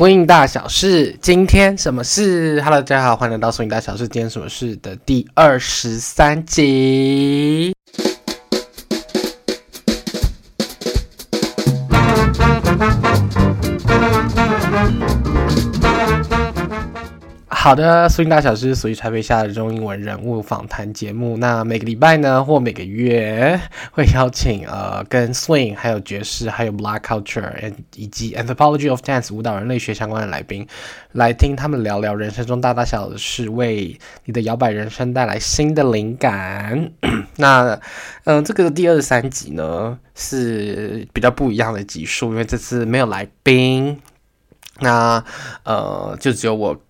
苏印大小事，今天什么事？Hello，大家好，欢迎来到苏印大小事，今天什么事的第二十三集。好的苏影大小事属于台北下的中英文人物访谈节目。那每个礼拜呢，或每个月会邀请呃，跟 Swing 还有爵士，还有 Black Culture，以及 Anthropology of Dance 舞蹈人类学相关的来宾，来听他们聊聊人生中大大小小的事，为你的摇摆人生带来新的灵感。那嗯、这个第二十三集呢是比较不一样的集数，因为这次没有来宾，那呃，就只有我。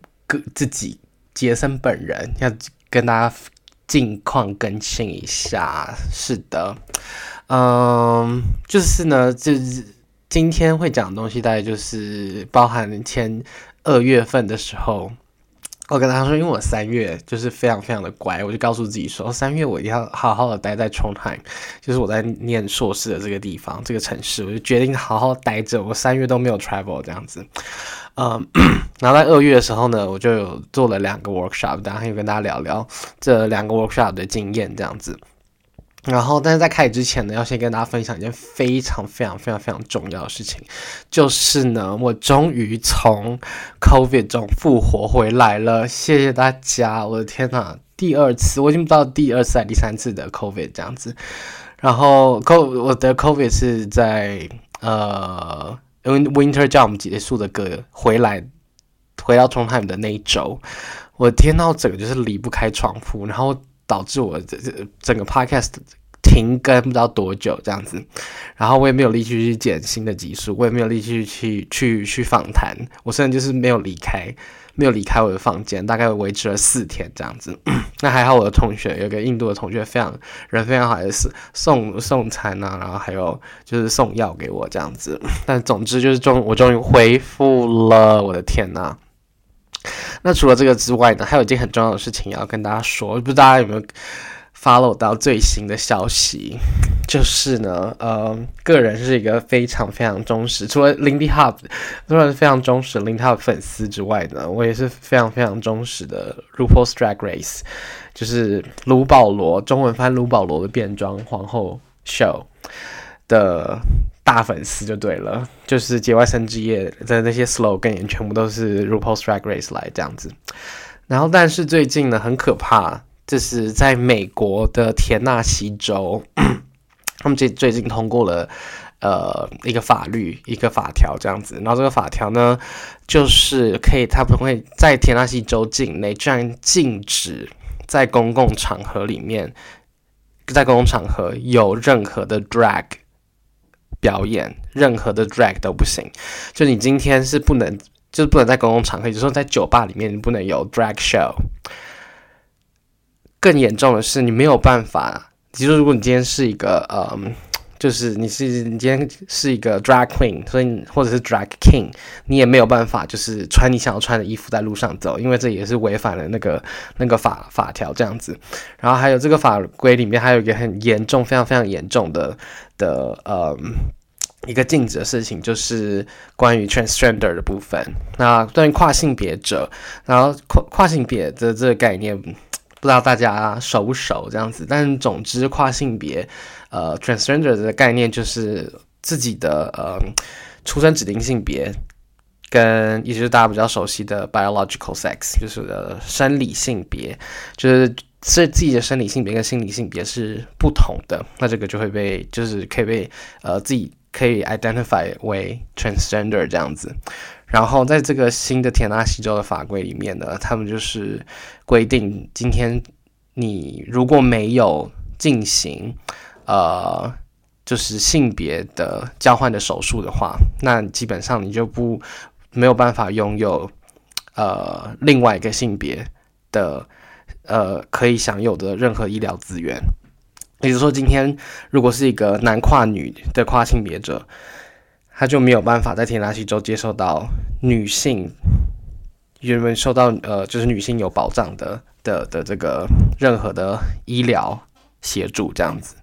自己杰森本人要跟大家近况更新一下，是的，嗯，就是呢，就是今天会讲的东西，大概就是包含前二月份的时候。我跟他说，因为我三月就是非常非常的乖，我就告诉自己说，三月我一定要好好的待在 Trondheim，就是我在念硕士的这个地方，这个城市，我就决定好好待着。我三月都没有 travel 这样子，嗯，然后在二月的时候呢，我就有做了两个 workshop，然后又跟大家聊聊这两个 workshop 的经验这样子。然后，但是在开始之前呢，要先跟大家分享一件非常非常非常非常重要的事情，就是呢，我终于从 COVID 中复活回来了，谢谢大家！我的天呐，第二次，我已经不知道第二次还是第三次的 COVID 这样子。然后，COVID 我的 COVID 是在呃，因为 Winter Jam 结束的歌回来，回到 t r o n h e i m 的那一周，我的天呐，我整个就是离不开床铺，然后。导致我这这整个 podcast 停更不知道多久这样子，然后我也没有力气去剪新的集数，我也没有力气去去去访谈，我甚至就是没有离开，没有离开我的房间，大概维持了四天这样子。那还好，我的同学有个印度的同学，非常人非常好，也是送送餐啊，然后还有就是送药给我这样子。但总之就是终我终于恢复了，我的天呐！那除了这个之外呢，还有一件很重要的事情要跟大家说，不知道大家有没有 follow 到最新的消息？就是呢，呃，个人是一个非常非常忠实，除了 Lindy Hop 当然是非常忠实 Lindy Hop 粉丝之外呢，我也是非常非常忠实的 RuPaul's Drag Race，就是卢保罗中文翻卢保罗的变装皇后 Show 的。大粉丝就对了，就是节外生枝的那些 slogan 全部都是 RuPaul's Drag Race 来这样子。然后，但是最近呢，很可怕，就是在美国的田纳西州，他们最最近通过了呃一个法律，一个法条这样子。然后这个法条呢，就是可以，他们会在田纳西州境内这样禁止在公共场合里面，在公共场合有任何的 drag。表演任何的 drag 都不行，就你今天是不能，就是不能在公共场合，就是说在酒吧里面你不能有 drag show。更严重的是，你没有办法，其实如果你今天是一个，嗯，就是你是你今天是一个 drag queen，所以或者是 drag king，你也没有办法，就是穿你想要穿的衣服在路上走，因为这也是违反了那个那个法法条这样子。然后还有这个法规里面还有一个很严重、非常非常严重的。的呃、一个禁止的事情就是关于 transgender 的部分。那关于跨性别者，然后跨跨性别的这个概念，不知道大家熟不熟这样子。但总之，跨性别呃 transgender 的概念就是自己的呃出生指定性别，跟也就是大家比较熟悉的 biological sex，就是的生理性别，就是。是自己的生理性别跟心理性别是不同的，那这个就会被就是可以被呃自己可以 identify 为 transgender 这样子。然后在这个新的田纳西州的法规里面呢，他们就是规定，今天你如果没有进行呃就是性别的交换的手术的话，那基本上你就不没有办法拥有呃另外一个性别的。呃，可以享有的任何医疗资源，也就是说，今天如果是一个男跨女的跨性别者，他就没有办法在田纳西州接受到女性原本受到呃，就是女性有保障的的的这个任何的医疗协助，这样子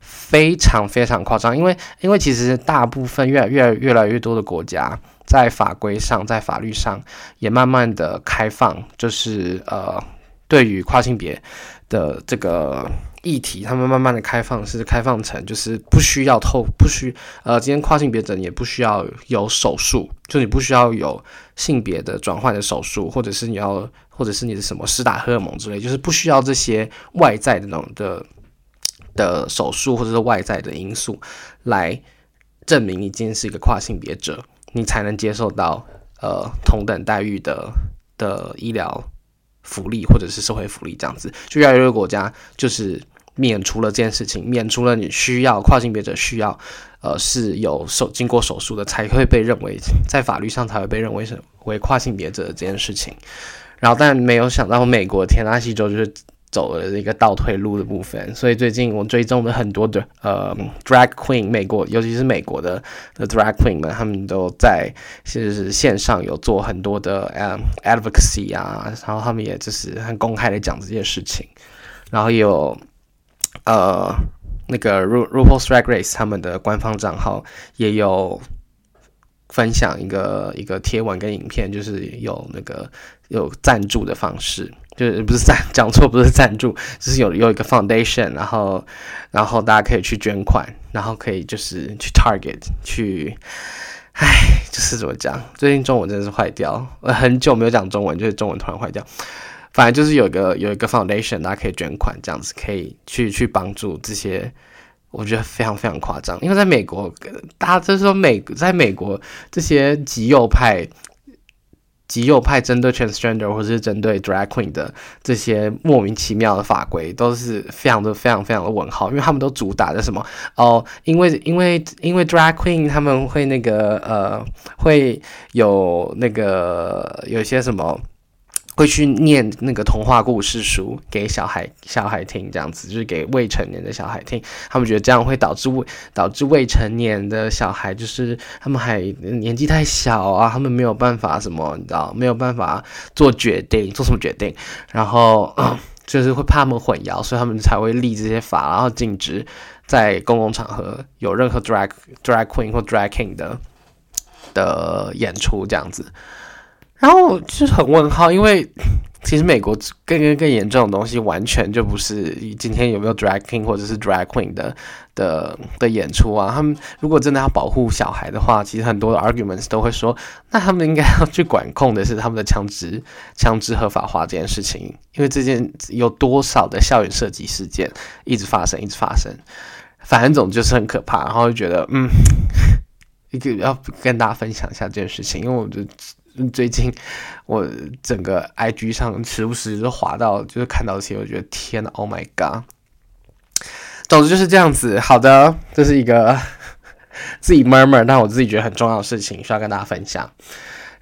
非常非常夸张。因为因为其实大部分越来越越来越多的国家在法规上，在法律上也慢慢的开放，就是呃，对于跨性别的这个议题，他们慢慢的开放是开放成就是不需要透，不需呃，今天跨性别者也不需要有手术，就你不需要有性别的转换的手术，或者是你要，或者是你的什么施打荷尔蒙之类，就是不需要这些外在的那种的的手术或者是外在的因素来证明你今天是一个跨性别者。你才能接受到呃同等待遇的的医疗福利或者是社会福利这样子，就越来越多国家就是免除了这件事情，免除了你需要跨性别者需要呃是有手经过手术的才会被认为在法律上才会被认为是为跨性别者的这件事情，然后但没有想到美国田纳西州就是。走了一个倒退路的部分，所以最近我追踪了很多的呃 drag queen，美国尤其是美国的的 drag queen 们，他们都在就是线上有做很多的呃 advocacy 啊，然后他们也就是很公开的讲这件事情，然后也有呃那个 Ru RuPaul's Drag Race 他们的官方账号也有分享一个一个贴文跟影片，就是有那个有赞助的方式。就是不是赞讲错，不是赞助，就是有有一个 foundation，然后然后大家可以去捐款，然后可以就是去 target 去，唉，就是怎么讲？最近中文真的是坏掉，我很久没有讲中文，就是中文突然坏掉。反正就是有一个有一个 foundation，大家可以捐款，这样子可以去去帮助这些，我觉得非常非常夸张，因为在美国，大家就是说美在美国这些极右派。极右派针对 transgender 或者是针对 drag queen 的这些莫名其妙的法规，都是非常的、非常、非常的问号，因为他们都主打的什么哦，因为因为因为 drag queen 他们会那个呃，会有那个有些什么。会去念那个童话故事书给小孩小孩听，这样子就是给未成年的小孩听。他们觉得这样会导致未导致未成年的小孩，就是他们还年纪太小啊，他们没有办法什么，你知道没有办法做决定，做什么决定，然后 就是会怕他们混淆，所以他们才会立这些法，然后禁止在公共场合有任何 drag drag queen 或 drag king 的的演出这样子。然后就是很问号，因为 其实美国更更更严重的东西，完全就不是今天有没有 drag king 或者是 drag queen 的的的演出啊。他们如果真的要保护小孩的话，其实很多的 arguments 都会说，那他们应该要去管控的是他们的枪支枪支合法化这件事情，因为这件有多少的校园射击事件一直发生，一直发生，反正总就是很可怕。然后就觉得，嗯，一个要跟大家分享一下这件事情，因为我觉得。最近我整个 IG 上时不时就滑到，就是看到这些，我觉得天呐，Oh my god！总之就是这样子。好的，这是一个自己 murmur，但我自己觉得很重要的事情，需要跟大家分享。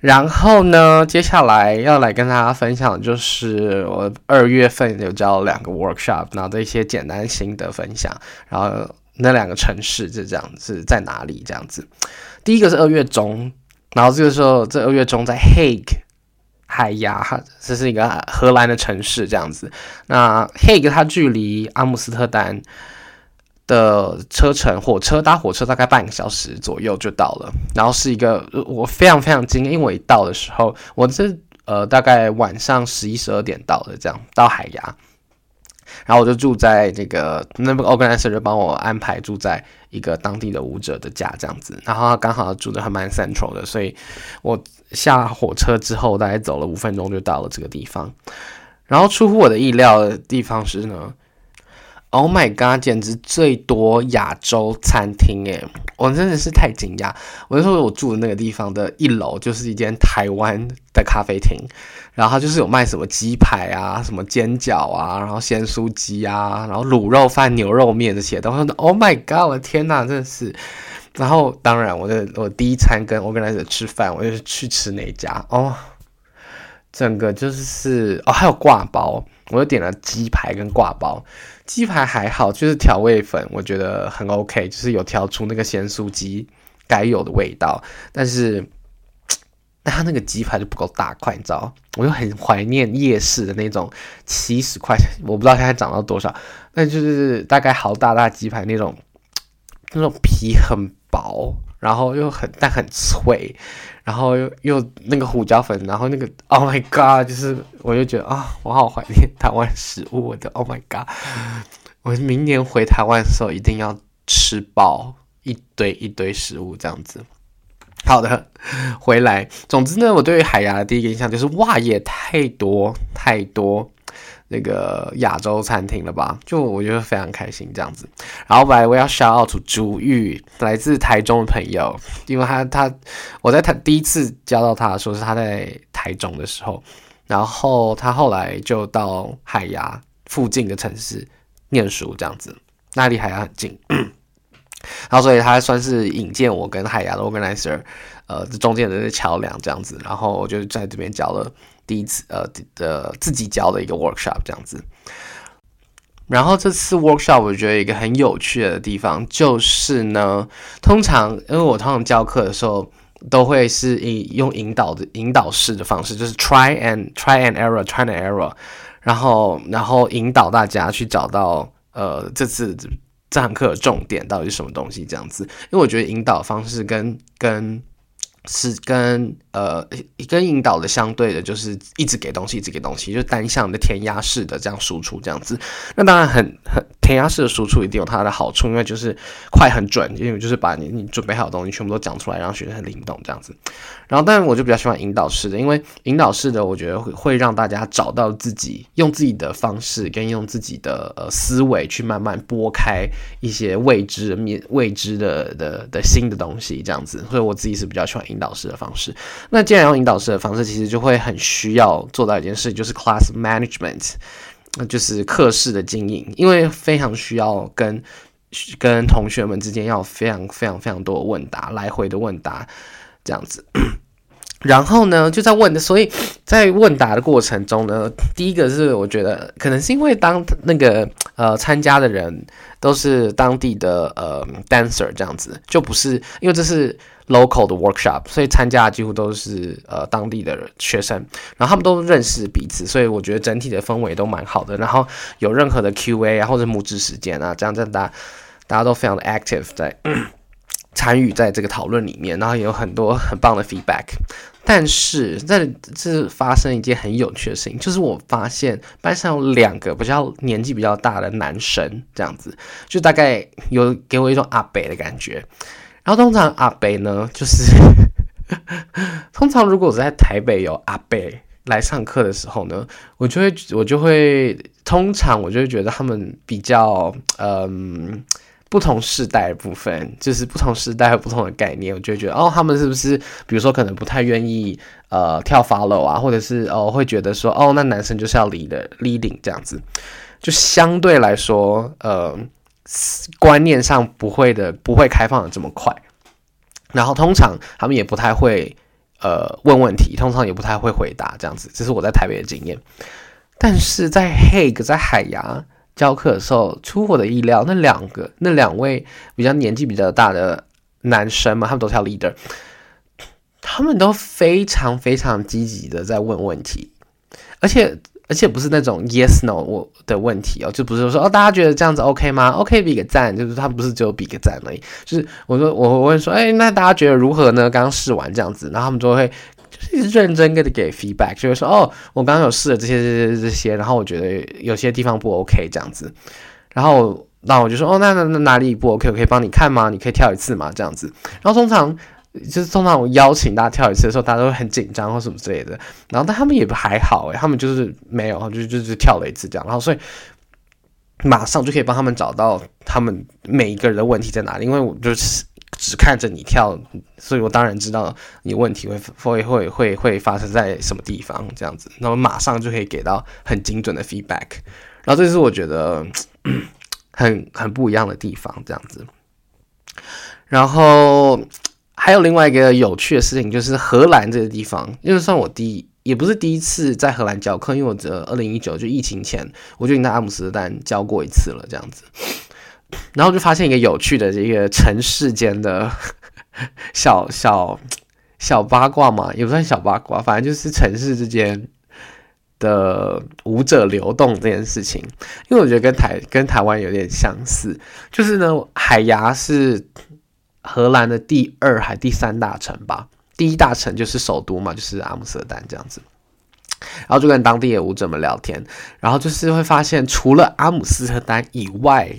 然后呢，接下来要来跟大家分享就是我二月份有教两个 workshop，然后的一些简单心得分享。然后那两个城市是这样子，在哪里？这样子，第一个是二月中。然后这个时候，这二月中在 haig 海牙，这是一个荷兰的城市，这样子。那 haig 它距离阿姆斯特丹的车程，火车搭火车大概半个小时左右就到了。然后是一个我非常非常惊，因为我一到的时候，我是呃大概晚上十一十二点到的，这样到海牙。然后我就住在这个那个 organizer 就帮我安排住在一个当地的舞者的家这样子，然后他刚好住的还蛮 central 的，所以我下火车之后大概走了五分钟就到了这个地方。然后出乎我的意料的地方是呢，Oh my god，简直最多亚洲餐厅诶，我真的是太惊讶。我就说我住的那个地方的一楼就是一间台湾的咖啡厅。然后就是有卖什么鸡排啊，什么煎饺啊，然后鲜酥鸡啊，然后卤肉饭、牛肉面这些。然后 Oh my God，我的天呐，真的是。然后当然，我的我第一餐跟 organizer 吃饭，我就是去吃那家哦。整个就是哦，还有挂包，我就点了鸡排跟挂包。鸡排还好，就是调味粉，我觉得很 OK，就是有调出那个咸酥鸡该有的味道，但是。但他那个鸡排就不够大块，你知道？我又很怀念夜市的那种七十块钱，我不知道现在涨到多少，但就是大概好大大鸡排那种，那种皮很薄，然后又很但很脆，然后又又那个胡椒粉，然后那个 Oh my God，就是我就觉得啊，我好怀念台湾食物，我的 Oh my God，我明年回台湾的时候一定要吃饱一堆一堆食物这样子。好的，回来。总之呢，我对于海牙的第一个印象就是哇，也太多太多那个亚洲餐厅了吧？就我觉得非常开心这样子。然后本来我要 shout out to 朱玉，来自台中的朋友，因为他他我在他第一次交到他的时候是他在台中的时候，然后他后来就到海牙附近的城市念书这样子，那离海牙很近。然后，所以他算是引荐我跟海牙的 organizer，呃，这中间的桥梁这样子。然后我就在这边交了第一次，呃，的自己教的一个 workshop 这样子。然后这次 workshop 我觉得一个很有趣的地方就是呢，通常因为我通常教课的时候都会是以用引导的引导式的方式，就是 try and try and error，try and error，然后然后引导大家去找到呃这次。这堂课的重点到底是什么东西？这样子，因为我觉得引导方式跟跟是跟呃跟引导的相对的，就是一直给东西，一直给东西，就单向的填鸭式的这样输出这样子。那当然很很。填鸭式的输出一定有它的好处，因为就是快很准，因为就是把你你准备好的东西全部都讲出来，让学生很灵动这样子。然后，但是我就比较喜欢引导式的，因为引导式的我觉得会会让大家找到自己，用自己的方式跟用自己的呃思维去慢慢拨开一些未知面、未知的的的新的东西这样子。所以我自己是比较喜欢引导式的方式。那既然用引导式的方式，其实就会很需要做到一件事，就是 class management。那就是课室的经营，因为非常需要跟跟同学们之间要非常非常非常多的问答，来回的问答这样子。然后呢，就在问的，所以在问答的过程中呢，第一个是我觉得可能是因为当那个呃参加的人都是当地的呃 dancer 这样子，就不是因为这是。Local 的 workshop，所以参加几乎都是呃当地的学生，然后他们都认识彼此，所以我觉得整体的氛围都蛮好的。然后有任何的 Q&A 啊或者募资时间啊，这样这样大家大家都非常的 active 在参与在这个讨论里面，然后也有很多很棒的 feedback。但是在这发生一件很有趣的事情，就是我发现班上有两个比较年纪比较大的男生，这样子就大概有给我一种阿北的感觉。然后通常阿北呢，就是 通常如果我在台北有阿北来上课的时候呢，我就会我就会通常我就会觉得他们比较嗯不同世代的部分，就是不同世代有不同的概念，我就会觉得哦，他们是不是比如说可能不太愿意呃跳 follow 啊，或者是哦会觉得说哦那男生就是要 lead leading 这样子，就相对来说呃。观念上不会的，不会开放的这么快。然后通常他们也不太会呃问问题，通常也不太会回答这样子。这是我在台北的经验。但是在 Hague 在海牙教课的时候，出乎我的意料，那两个那两位比较年纪比较大的男生嘛，他们都是 leader，他们都非常非常积极的在问问题，而且。而且不是那种 yes no 我的问题哦，就不是说哦，大家觉得这样子 OK 吗？OK 比个赞，就是他不是只有比个赞而已。就是我说我会问说，哎，那大家觉得如何呢？刚刚试完这样子，然后他们就会就是认真跟的给 feedback，就会说哦，我刚刚有试了这些这些这些，然后我觉得有些地方不 OK 这样子，然后那我就说哦，那那那哪里不 OK？我可以帮你看吗？你可以跳一次吗？这样子，然后通常。就是通常我邀请大家跳一次的时候，大家都会很紧张或什么之类的。然后但他们也不还好诶，他们就是没有，就就是跳了一次这样。然后所以马上就可以帮他们找到他们每一个人的问题在哪里。因为我就是只看着你跳，所以我当然知道你问题会会会会会发生在什么地方这样子。那么马上就可以给到很精准的 feedback。然后这是我觉得很很不一样的地方这样子。然后。还有另外一个有趣的事情，就是荷兰这个地方，因为算我第一，也不是第一次在荷兰教课，因为我这二零一九就疫情前，我就已经在阿姆斯特丹教过一次了，这样子。然后就发现一个有趣的这个城市间的 小小小八卦嘛，也不算小八卦，反正就是城市之间的舞者流动这件事情。因为我觉得跟台跟台湾有点相似，就是呢，海牙是。荷兰的第二还第三大城吧，第一大城就是首都嘛，就是阿姆斯特丹这样子。然后就跟当地的舞者们聊天，然后就是会发现，除了阿姆斯特丹以外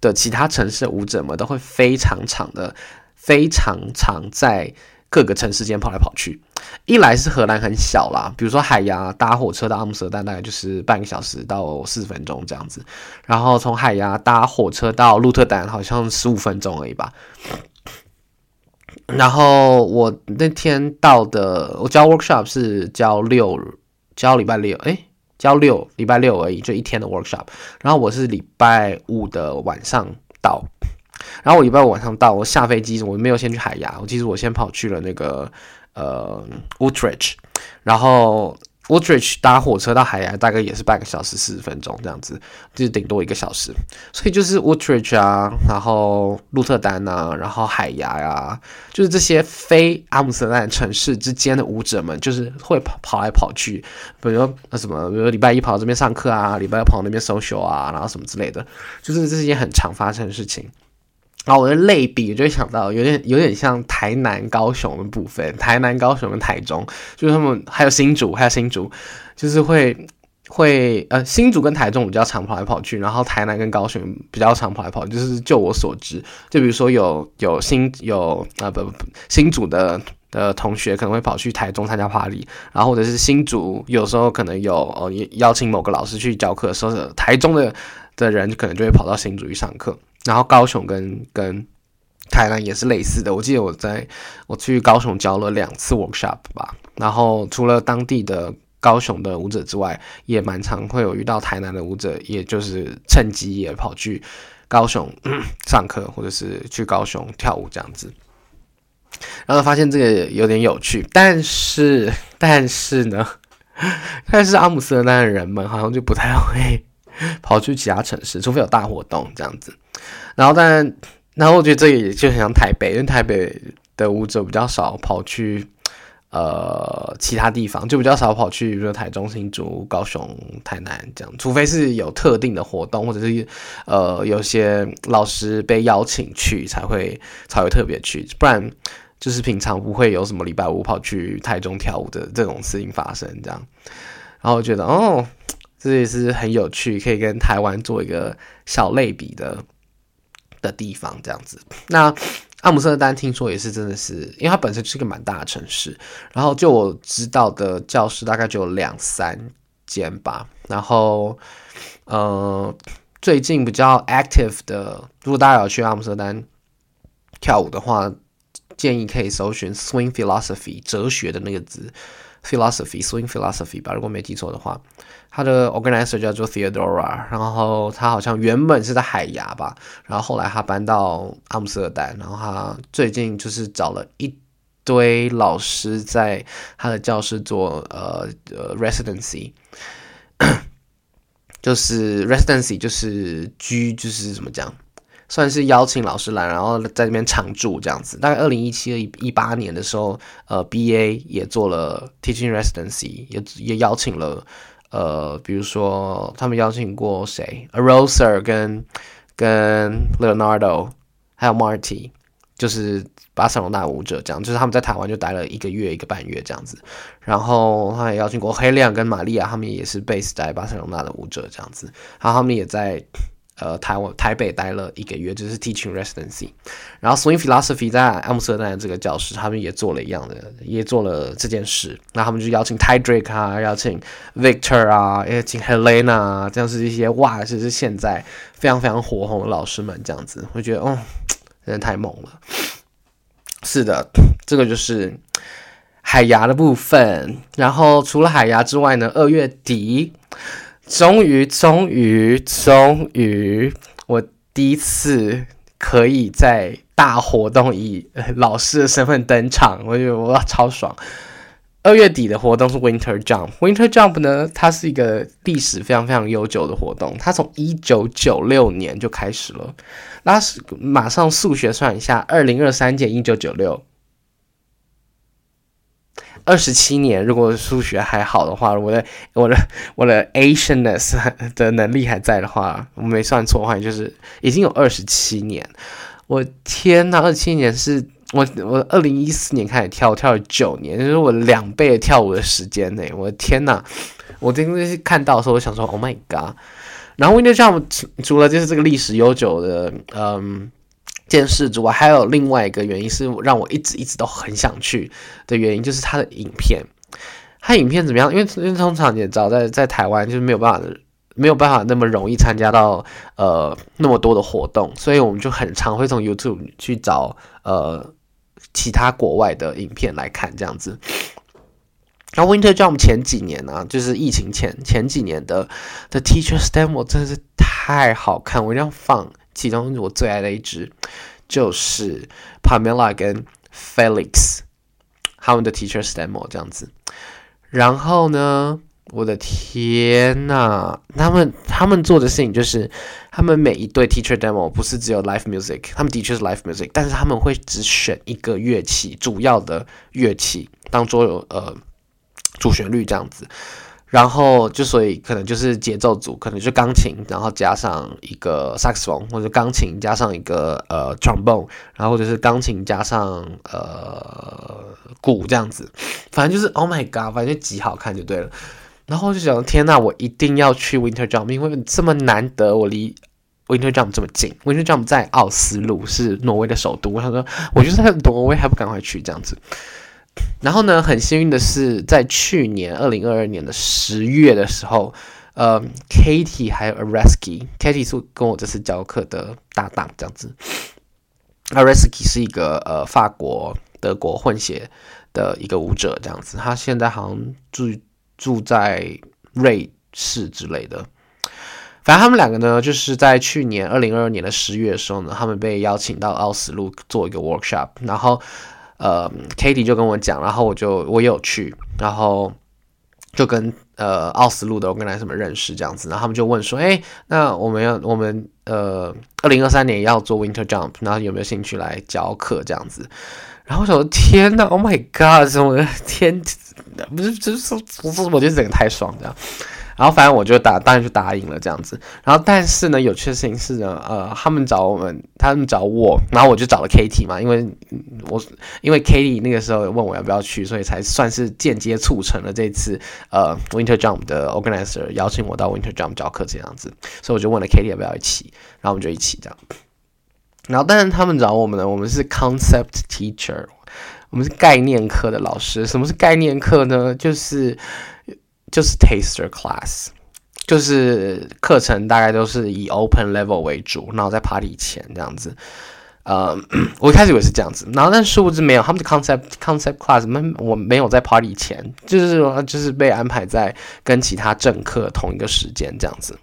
的其他城市的舞者们，都会非常长的、非常常在各个城市间跑来跑去。一来是荷兰很小啦，比如说海牙搭火车到阿姆斯特丹大概就是半个小时到四十分钟这样子，然后从海牙搭火车到鹿特丹好像十五分钟而已吧。然后我那天到的，我教 workshop 是教六，教礼拜六，诶，教六礼拜六而已，就一天的 workshop。然后我是礼拜五的晚上到，然后我礼拜五晚上到，我下飞机我没有先去海牙，我其实我先跑去了那个呃 Utrecht，然后。Utrecht 搭火车到海牙大概也是半个小时四十分钟这样子，就是顶多一个小时。所以就是 Utrecht 啊，然后鹿特丹啊，然后海牙呀、就是这些非阿姆斯特丹城市之间的舞者们，就是会跑跑来跑去。比如说那什么，比如说礼拜一跑到这边上课啊，礼拜二跑到那边 social 啊，然后什么之类的，就是这是一件很常发生的事情。然后我的类比，就想到有点有点像台南、高雄的部分，台南、高雄跟台中，就是他们还有新竹，还有新竹，就是会会呃新竹跟台中比较常跑来跑去，然后台南跟高雄比较常跑来跑，就是就我所知，就比如说有有新有啊不不不新竹的的同学可能会跑去台中参加趴礼然后或者是新竹有时候可能有哦邀请某个老师去教课的时候，台中的的人可能就会跑到新竹去上课。然后高雄跟跟台南也是类似的，我记得我在我去高雄教了两次 workshop 吧。然后除了当地的高雄的舞者之外，也蛮常会有遇到台南的舞者，也就是趁机也跑去高雄 上课，或者是去高雄跳舞这样子。然后发现这个有点有趣，但是 但是呢，但是阿姆斯特丹的人们好像就不太会 跑去其他城市，除非有大活动这样子。然后，但然后我觉得这也就很像台北，因为台北的舞者比较少跑去呃其他地方，就比较少跑去，比如说台中、新竹、高雄、台南这样，除非是有特定的活动，或者是呃有些老师被邀请去，才会才会特别去，不然就是平常不会有什么礼拜五跑去台中跳舞的这种事情发生这样。然后觉得哦。这也是很有趣，可以跟台湾做一个小类比的的地方，这样子。那阿姆斯特丹听说也是真的是，因为它本身是一个蛮大的城市，然后就我知道的教室大概就有两三间吧。然后，呃，最近比较 active 的，如果大家有去阿姆斯特丹跳舞的话，建议可以搜寻 swing philosophy 哲学的那个字。Philosophy, swing philosophy 吧，如果没记错的话，他的 organizer 叫做 Theodora，然后他好像原本是在海牙吧，然后后来他搬到阿姆斯特丹，然后他最近就是找了一堆老师在他的教室做呃呃 residency，就是 residency 就是居就是怎么讲？算是邀请老师来，然后在那边常驻这样子。大概二零一七、一八年的时候，呃，BA 也做了 teaching residency，也也邀请了，呃，比如说他们邀请过谁，Arosa 跟跟 Leonardo，还有 Marty，就是巴塞罗那舞者这样，就是他们在台湾就待了一个月、一个半月这样子。然后他也邀请过黑亮跟玛利亚，他们也是 base 在巴塞罗那的舞者这样子。然后他们也在。呃，台湾台北待了一个月，就是 teaching residency。然后 swing philosophy 在阿姆斯特丹的这个教室，他们也做了一样的，也做了这件事。那他们就邀请 Ty Drake 啊，邀请 Victor 啊，邀请 Helena，这样是一些哇，这是现在非常非常火红的老师们这样子。我觉得，哦，真的太猛了。是的，这个就是海牙的部分。然后除了海牙之外呢，二月底。终于，终于，终于，我第一次可以在大活动以老师的身份登场，我觉得我超爽。二月底的活动是 Winter Jump，Winter Jump 呢，它是一个历史非常非常悠久的活动，它从一九九六年就开始了。那是马上数学算一下，二零二三减一九九六。二十七年，如果数学还好的话，我的我的我的 Asianness 的能力还在的话，我没算错的话，就是已经有二十七年。我天呐，二七年是我我二零一四年开始跳，跳了九年，就是我两倍的跳舞的时间呢。我的天呐，我真的是看到的时候，我想说，Oh my god！然后 Winter Jump 除了就是这个历史悠久的嗯件事之外，还有另外一个原因是让我一直一直都很想去的原因，就是它的影片。它影片怎么样？因为因为通常你也知道，在在台湾就是没有办法没有办法那么容易参加到呃那么多的活动，所以我们就很常会从 YouTube 去找呃其他国外的影片来看这样子。然后 Winter Jump 前几年呢、就是疫情前前几年的的 Teacher's Demo 真的是太好看，我一定要放。其中我最爱的一支就是 Pamela 跟 Felix 他们的 Teacher's Demo 这样子。然后呢，我的天呐，他们他们做的事情就是，他们每一对 Teacher Demo 不是只有 Live Music，他们的确是 Live Music，但是他们会只选一个乐器，主要的乐器当做呃。主旋律这样子，然后就所以可能就是节奏组，可能就钢琴，然后加上一个萨克斯风，或者钢琴加上一个呃 trombone，然后或者是钢琴加上呃鼓这样子，反正就是 Oh my God，反正就极好看就对了。然后就想天呐，我一定要去 Winter Jump，因为这么难得，我离 Winter Jump 这么近，Winter Jump 在奥斯陆，是挪威的首都。我想说，我就是在挪威，还不赶快去这样子。然后呢，很幸运的是，在去年二零二二年的十月的时候，呃，Katie 还有 Areski，Katie 是跟我这次教课的搭档，这样子。Areski 是一个呃法国德国混血的一个舞者，这样子。他现在好像住住在瑞士之类的。反正他们两个呢，就是在去年二零二二年的十月的时候呢，他们被邀请到奥斯陆做一个 workshop，然后。呃，Katie 就跟我讲，然后我就我也有去，然后就跟呃奥斯陆的我跟他什么认识这样子，然后他们就问说，哎，那我们要我们呃二零二三年要做 Winter Jump，然后有没有兴趣来教课这样子？然后我说天呐，Oh my God，什么天，不是就是不是，我觉得整个太爽这样。然后反正我就答，当然就答应了这样子。然后但是呢，有趣的事情是呢，呃，他们找我们，他们找我，然后我就找了 Katie 嘛，因为我因为 Katie 那个时候问我要不要去，所以才算是间接促成了这次呃 Winter Jump 的 organizer 邀请我到 Winter Jump 教课这样子。所以我就问了 Katie 要不要一起，然后我们就一起这样。然后但是他们找我们呢，我们是 Concept Teacher，我们是概念课的老师。什么是概念课呢？就是。就是 taster class，就是课程大概都是以 open level 为主，然后在 party 前这样子。呃，我一开始以为是这样子，然后但是殊不知没有，他们的 concept concept class 没我没有在 party 前，就是说就是被安排在跟其他正课同一个时间这样子，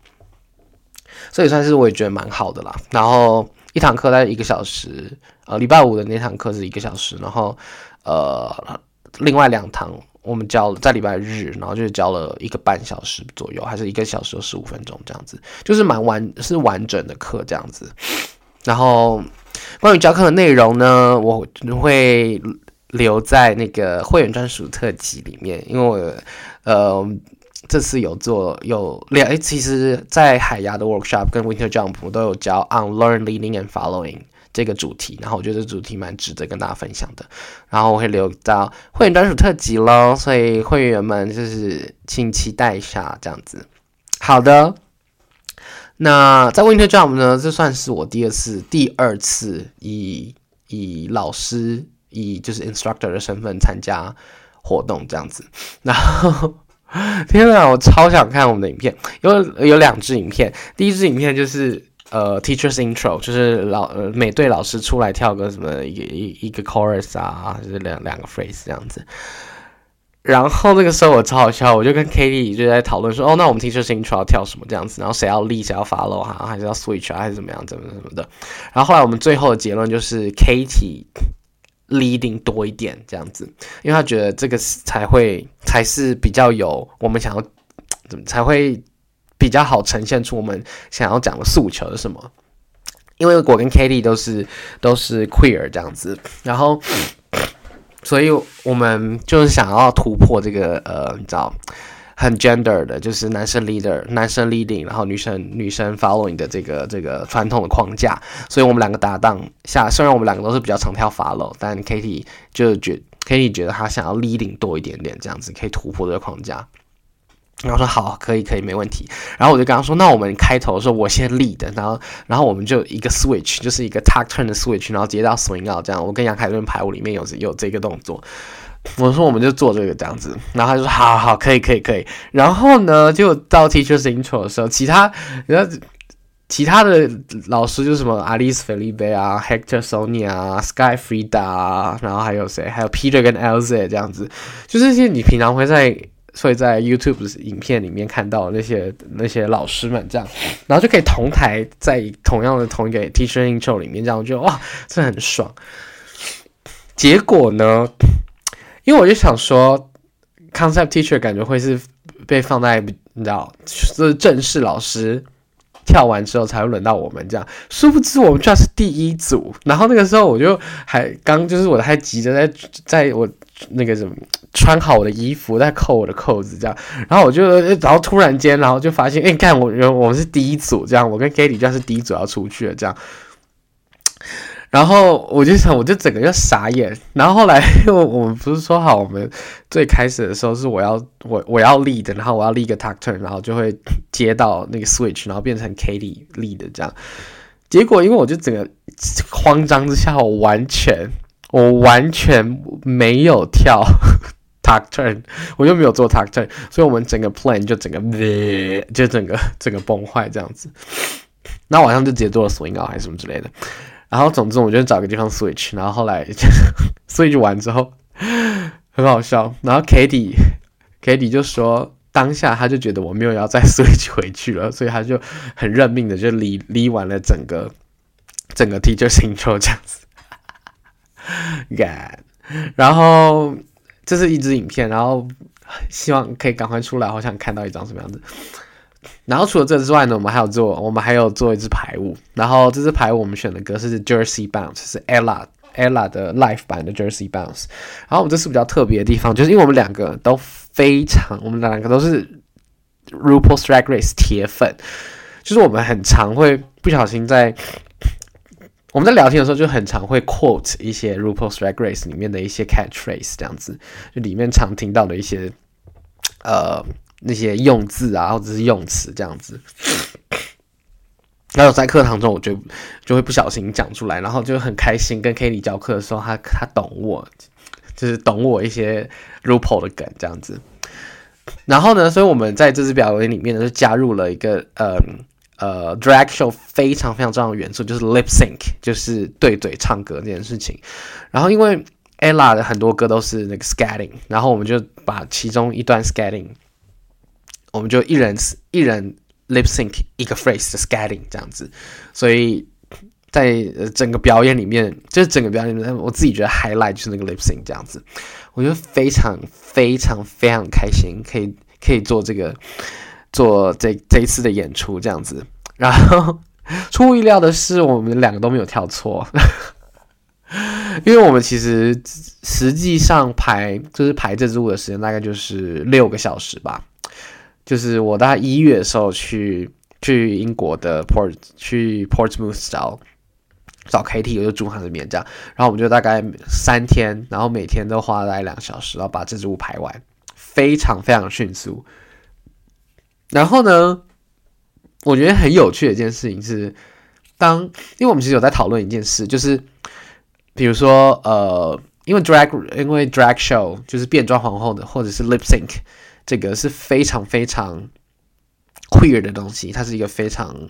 所以算是我也觉得蛮好的啦。然后一堂课大概一个小时，呃，礼拜五的那堂课是一个小时，然后呃，另外两堂。我们教在礼拜日，然后就是教了一个半小时左右，还是一个小时十五分钟这样子，就是蛮完是完整的课这样子。然后关于教课的内容呢，我会留在那个会员专属特辑里面，因为我呃这次有做有两，诶，其实在海牙的 workshop 跟 Winter Jump 都有教 Unlearn Leading and Following。这个主题，然后我觉得这主题蛮值得跟大家分享的，然后我会留到会员专属特辑喽，所以会员们就是请期待一下这样子。好的，那在 Winter Jump 呢，这算是我第二次，第二次以以老师以就是 instructor 的身份参加活动这样子，然后 天哪，我超想看我们的影片，有有两支影片，第一支影片就是。呃，Teacher's Intro 就是老呃每队老师出来跳个什么一一一个 chorus 啊，就是两两个 phrase 这样子。然后那个时候我超好笑，我就跟 Katie 就在讨论说，哦，那我们 Teacher's Intro 要跳什么这样子？然后谁要 lead，谁要 follow 哈，还是要 switch 啊，还是怎么样，怎么怎么的？然后后来我们最后的结论就是 Katie leading 多一点这样子，因为他觉得这个才会才是比较有我们想要怎么才会。比较好呈现出我们想要讲的诉求是什么？因为我跟 Katie 都是都是 queer 这样子，然后，所以我们就是想要突破这个呃，你知道，很 gender 的，就是男生 leader，男生 leading，然后女生女生 following 的这个这个传统的框架。所以我们两个搭档下，虽然我们两个都是比较常跳 follow，但 Katie 就觉 Katie 觉得他想要 leading 多一点点，这样子可以突破这个框架。然后说好，可以可以，没问题。然后我就跟他说，那我们开头的时候我先 lead，然后然后我们就一个 switch，就是一个 tuck turn 的 switch，然后接到 swing out 这样。我跟杨凯伦排舞里面有有这个动作，我说我们就做这个这样子。然后他就说好好，可以可以可以。然后呢，就到 teachers intro 的时候，其他然后其他的老师就什么 Alice Felipe 啊，Hector Sonia 啊，Sky Frida 啊，然后还有谁？还有 Peter 跟 Elze 这样子，就是些你平常会在。所以在 YouTube 影片里面看到那些那些老师们这样，然后就可以同台在同样的同一个 Teacher Intro 里面这样，我觉得哇，真的很爽。结果呢，因为我就想说，Concept Teacher 感觉会是被放在你知道，就是正式老师跳完之后才会轮到我们这样，殊不知我们居然是第一组。然后那个时候我就还刚就是我还急着在在我。那个什么，穿好我的衣服，再扣我的扣子，这样，然后我就，然后突然间，然后就发现，哎、看我，我们是第一组，这样，我跟 Katie 就是第一组要出去了，这样，然后我就想，我就整个就傻眼，然后后来，因为我们不是说好，我们最开始的时候是我要我我要 lead，然后我要 lead 个 talk turn，然后就会接到那个 switch，然后变成 Katie lead 这样，结果因为我就整个慌张之下，我完全。我完全没有跳 tuck turn，我又没有做 tuck turn，所以我们整个 plan 就整个就整个整个崩坏这样子。那晚上就直接做了 swing out 还是什么之类的。然后总之我就找个地方 switch，然后后来 switch 完之后很好笑。然后 Katie Katie 就说当下他就觉得我没有要再 switch 回去了，所以他就很认命的就离离完了整个整个 teacher's intro 这样子。干，然后这是一支影片，然后希望可以赶快出来，好想看到一张什么样子。然后除了这之外呢，我们还有做，我们还有做一支排舞。然后这支排舞我们选的歌是 Jersey Bounce，是 Ella Ella 的 Live 版的 Jersey Bounce。然后我们这是比较特别的地方，就是因为我们两个都非常，我们两个都是 RuPaul's Drag Race 铁粉，就是我们很常会不小心在。我们在聊天的时候就很常会 quote 一些 RuPaul's Drag Race 里面的一些 catchphrase，这样子，就里面常听到的一些呃那些用字啊，或者是用词这样子。然后在课堂中，我就就会不小心讲出来，然后就很开心。跟 Katie 教课的时候，他他懂我，就是懂我一些 RuPaul 的梗这样子。然后呢，所以我们在这支表演里面呢，就加入了一个呃。呃，drag show 非常非常重要的元素就是 lip sync，就是对嘴唱歌这件事情。然后因为 Ella 的很多歌都是那个 scatting，然后我们就把其中一段 scatting，我们就一人一人 lip sync 一个 phrase 的 scatting 这样子。所以在呃整个表演里面，就是整个表演里面，我自己觉得 highlight 就是那个 lip sync 这样子。我觉得非常非常非常开心，可以可以做这个。做这这一次的演出这样子，然后出乎意料的是，我们两个都没有跳错，因为我们其实实际上排就是排这支舞的时间大概就是六个小时吧，就是我大概一月的时候去去英国的 Port 去 Portsmouth 找找 KT，我就住他那边这样，然后我们就大概三天，然后每天都花大概两个小时，然后把这支舞排完，非常非常迅速。然后呢，我觉得很有趣的一件事情是，当因为我们其实有在讨论一件事，就是比如说呃，因为 drag 因为 drag show 就是变装皇后的或者是 lip sync 这个是非常非常 queer 的东西，它是一个非常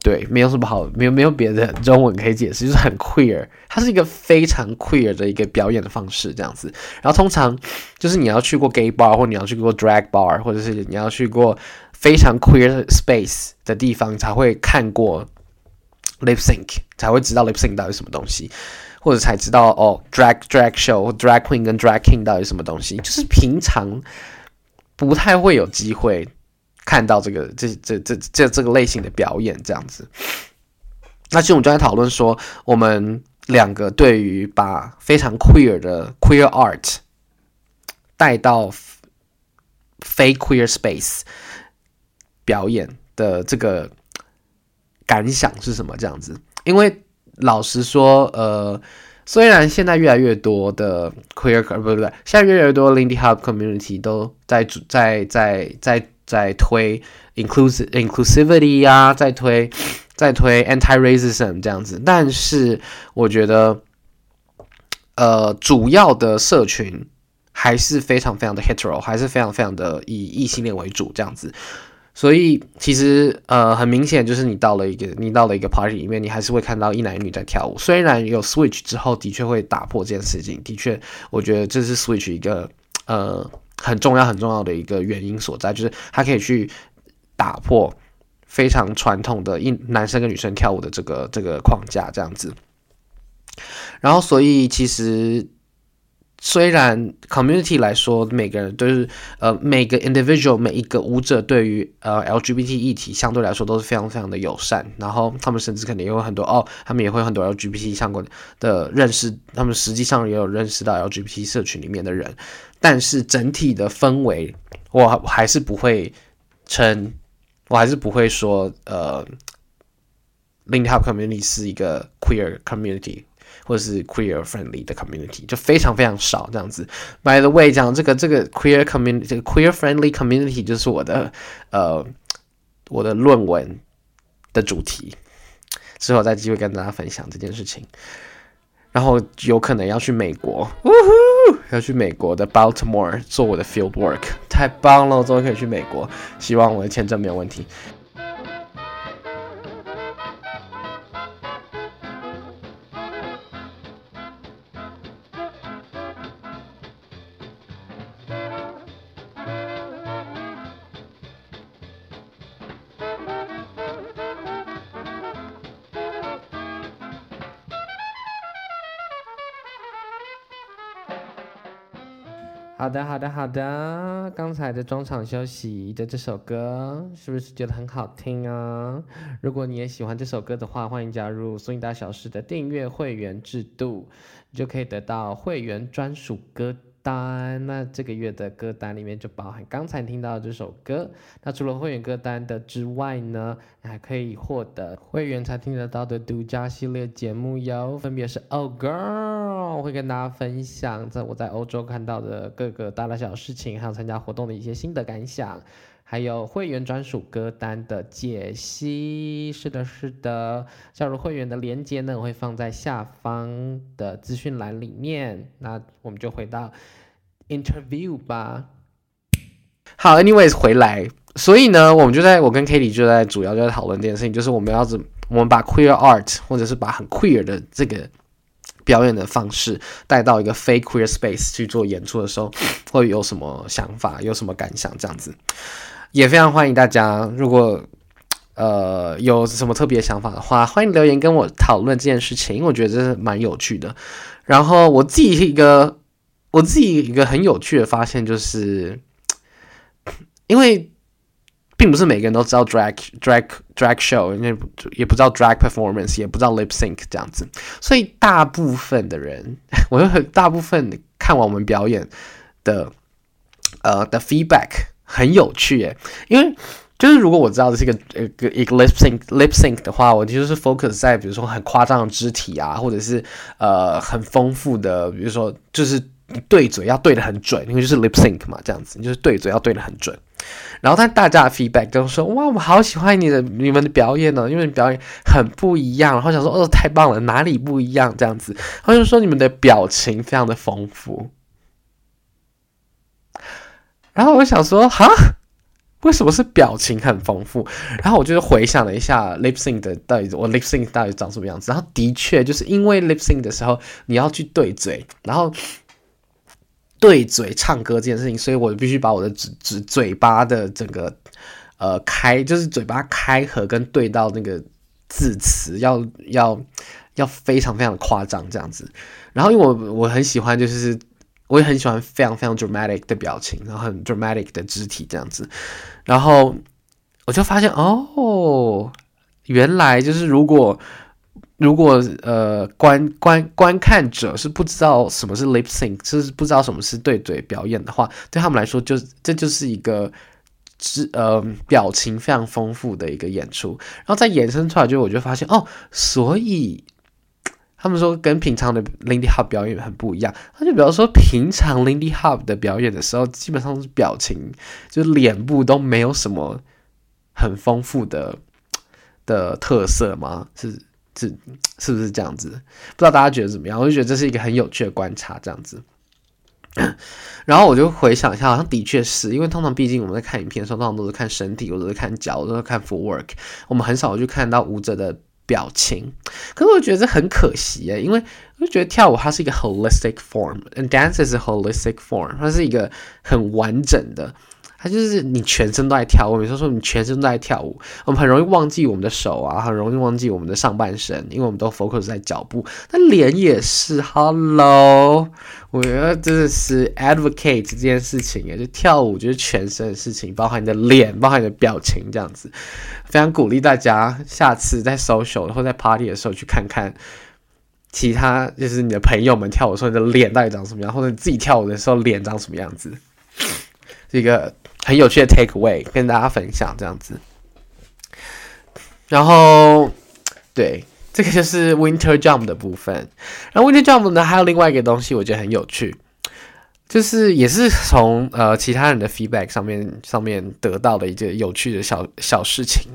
对，没有什么好，没有没有别的中文可以解释，就是很 queer，它是一个非常 queer 的一个表演的方式，这样子。然后通常就是你要去过 gay bar，或你要去过 drag bar，或者是你要去过非常 queer space 的地方，才会看过 lip sync，才会知道 lip sync 到底什么东西，或者才知道哦 drag drag show 或 drag queen 跟 drag king 到底什么东西，就是平常不太会有机会。看到这个这这这这这个类型的表演这样子，那其实我们就在讨论说，我们两个对于把非常 queer 的 queer art 带到非 queer space 表演的这个感想是什么？这样子，因为老实说，呃，虽然现在越来越多的 queer 不不不，现在越来越多 Lindy Hop community 都在在在在在推 inclusive inclusivity 呀、啊，在推在推 anti racism 这样子，但是我觉得，呃，主要的社群。还是非常非常的 hetero，还是非常非常的以异性恋为主这样子，所以其实呃很明显就是你到了一个你到了一个 party 里面，你还是会看到一男一女在跳舞。虽然有 switch 之后的确会打破这件事情，的确我觉得这是 switch 一个呃很重要很重要的一个原因所在，就是它可以去打破非常传统的一男生跟女生跳舞的这个这个框架这样子。然后所以其实。虽然 community 来说，每个人都是呃，每个 individual 每一个舞者对于呃 LGBT 议题相对来说都是非常非常的友善，然后他们甚至可能也有很多哦，他们也会很多 LGBT 相关的认识，他们实际上也有认识到 LGBT 社群里面的人，但是整体的氛围，我还是不会称，我还是不会说呃，Lindy Hop community 是一个 queer community。或是 queer friendly 的 community 就非常非常少这样子。By the way，讲这个这个 queer community，这个 queer friendly community 就是我的呃我的论文的主题，之后再机会跟大家分享这件事情。然后有可能要去美国，呜呼，要去美国的 Baltimore 做我的 field work，太棒了，我终于可以去美国，希望我的签证没有问题。好的，好的，好的。刚才的中场休息的这首歌，是不是觉得很好听啊？如果你也喜欢这首歌的话，欢迎加入苏影大小事的订阅会员制度，你就可以得到会员专属歌单。那这个月的歌单里面就包含刚才听到的这首歌。那除了会员歌单的之外呢，还可以获得会员才听得到的独家系列节目哟，分别是《Oh Girl》。我会跟大家分享在我在欧洲看到的各个大大小小事情，还有参加活动的一些心得感想，还有会员专属歌单的解析。是的，是的，加入会员的链接呢，我会放在下方的资讯栏里面。那我们就回到 interview 吧。好，anyways 回来，所以呢，我们就在我跟 Katie 就在主要就在讨论这件事情，就是我们要怎我们把 queer art 或者是把很 queer 的这个。表演的方式带到一个非 queer space 去做演出的时候，会有什么想法，有什么感想？这样子也非常欢迎大家。如果呃有什么特别想法的话，欢迎留言跟我讨论这件事情，因为我觉得这是蛮有趣的。然后我自己是一个我自己一个很有趣的发现就是，因为。并不是每个人都知道 drag drag drag show，因为也不知道 drag performance，也不知道 lip sync 这样子，所以大部分的人，我就很大部分看完我们表演的呃的 feedback 很有趣耶，因为就是如果我知道这是一个一个一个 lip sync lip sync 的话，我就是 focus 在比如说很夸张的肢体啊，或者是呃很丰富的，比如说就是对嘴要对得很准，因为就是 lip sync 嘛，这样子，你就是对嘴要对得很准。然后，但大家的 feedback 都说：“哇，我好喜欢你的你们的表演呢，因为你表演很不一样。”然后想说：“哦，太棒了，哪里不一样？”这样子，他就说：“你们的表情非常的丰富。”然后我想说：“哈，为什么是表情很丰富？”然后我就回想了一下 lip sync 的到底我 lip sync 到底长什么样子。然后的确就是因为 lip sync 的时候你要去对嘴，然后。对嘴唱歌这件事情，所以我必须把我的嘴嘴嘴巴的整个呃开，就是嘴巴开合跟对到那个字词要要要非常非常的夸张这样子。然后因为我我很喜欢，就是我也很喜欢非常非常 dramatic 的表情，然后很 dramatic 的肢体这样子。然后我就发现哦，原来就是如果如果呃观观观看者是不知道什么是 lip sync，就是不知道什么是对嘴表演的话，对他们来说就这就是一个是呃表情非常丰富的一个演出，然后再延伸出来，就我就发现哦，所以他们说跟平常的 Lindy Hop 表演很不一样，他就比方说平常 Lindy Hop 的表演的时候，基本上是表情就是脸部都没有什么很丰富的的特色吗？是。是是不是这样子？不知道大家觉得怎么样？我就觉得这是一个很有趣的观察，这样子。然后我就回想一下，好像的确是因为通常毕竟我们在看影片的时候，通常都是看身体，或者是看脚，都是看 footwork，我们很少去看到舞者的表情。可是我觉得这很可惜诶，因为我就觉得跳舞它是一个 holistic form，and dance is a holistic form，它是一个很完整的。它就是你全身都在跳舞，有时候说你全身都在跳舞，我们很容易忘记我们的手啊，很容易忘记我们的上半身，因为我们都 focus 在脚步。那脸也是，Hello，我觉得真的是 advocate 这件事情，也就跳舞就是全身的事情，包含你的脸，包含你的表情，这样子，非常鼓励大家下次在 social 或者在 party 的时候去看看其他，就是你的朋友们跳舞的时候，你的脸到底长什么样，或者你自己跳舞的时候脸长什么样子，这个。很有趣的 take away 跟大家分享这样子，然后对，这个就是 winter jump 的部分。然后 winter jump 呢，还有另外一个东西，我觉得很有趣，就是也是从呃其他人的 feedback 上面上面得到的一个有趣的小小事情，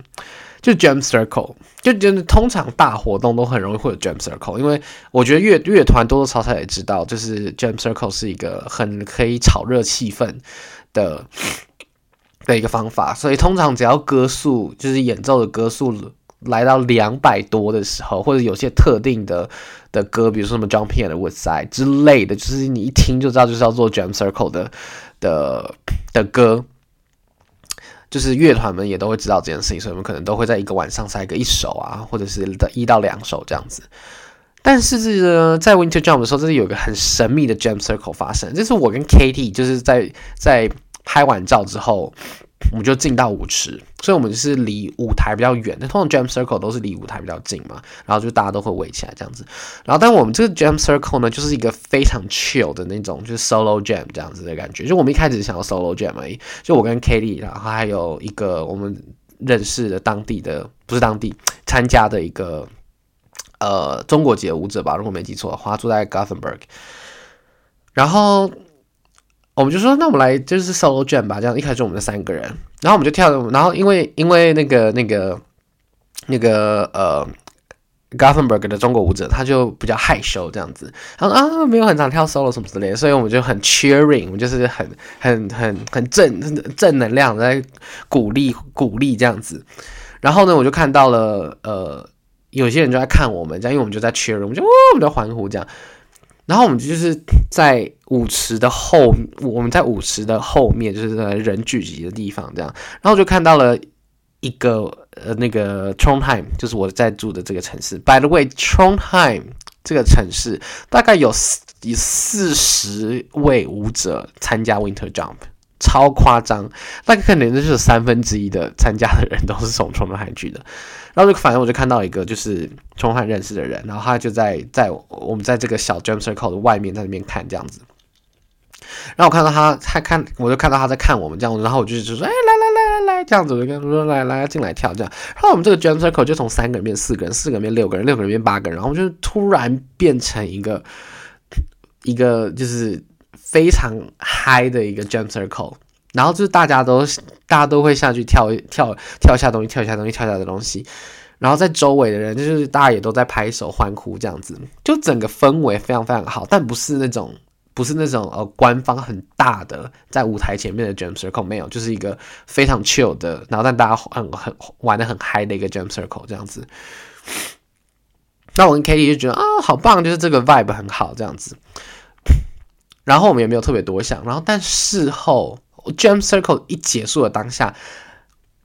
就 jump circle，就觉得通常大活动都很容易会有 jump circle，因为我觉得乐乐团多多少少也知道，就是 jump circle 是一个很可以炒热气氛的。的一个方法，所以通常只要歌数就是演奏的歌数来到两百多的时候，或者有些特定的的歌，比如说什么 Jumping at the Woodside 之类的，就是你一听就知道就是要做 Jump Circle 的的的歌，就是乐团们也都会知道这件事情，所以我们可能都会在一个晚上塞个一首啊，或者是的一到两首这样子。但是呢，在 Winter Jump 的时候，这是有一个很神秘的 Jump Circle 发生，这是我跟 Katie 就是在在。拍完照之后，我们就进到舞池，所以我们就是离舞台比较远。那通常 jam circle 都是离舞台比较近嘛，然后就大家都会围起来这样子。然后，但我们这个 jam circle 呢，就是一个非常 chill 的那种，就是 solo jam 这样子的感觉。就我们一开始想要 solo jam 而已，就我跟 Katie，然后还有一个我们认识的当地的，不是当地参加的一个呃中国籍的舞者吧，如果没记错的话，住在 Gothenburg。然后。我们就说，那我们来就是 solo 卷吧，这样一开始我们的三个人，然后我们就跳，然后因为因为那个那个那个呃 Gothenburg 的中国舞者，他就比较害羞这样子，他说啊没有很常跳 solo 什么之类的，所以我们就很 cheering，我们就是很很很很正正能量在鼓励鼓励这样子，然后呢，我就看到了呃有些人就在看我们这样，因为我们就在 cheering，我们就哦我们就欢呼这样。然后我们就是在舞池的后，我们在舞池的后面，就是在人聚集的地方，这样。然后就看到了一个呃，那个 Trondheim，就是我在住的这个城市。By the way，Trondheim 这个城市大概有四以四十位舞者参加 Winter Jump，超夸张。大概可能就是三分之一的参加的人都是从冲浪海去的。然后就反正我就看到一个就是冲汉认识的人，然后他就在在我们在这个小 jump circle 的外面在那边看这样子，然后我看到他他看我就看到他在看我们这样子，然后我就就说哎来来来来来这样子，我就跟他说来来进来跳这样，然后我们这个 jump circle 就从三个人变四个人，四个人变六个人，六个人变八个人，然后就突然变成一个一个就是非常嗨的一个 jump circle。然后就是大家都大家都会下去跳跳跳下东西，跳下东西，跳下的东西。然后在周围的人就是大家也都在拍手欢呼，这样子，就整个氛围非常非常好。但不是那种不是那种呃官方很大的在舞台前面的 jump circle 没有，就是一个非常 chill 的，然后但大家很很玩的很嗨的一个 jump circle 这样子。那我跟 Katie 就觉得啊、好棒，就是这个 vibe 很好这样子。然后我们也没有特别多想，然后但事后。Jam Circle 一结束的当下，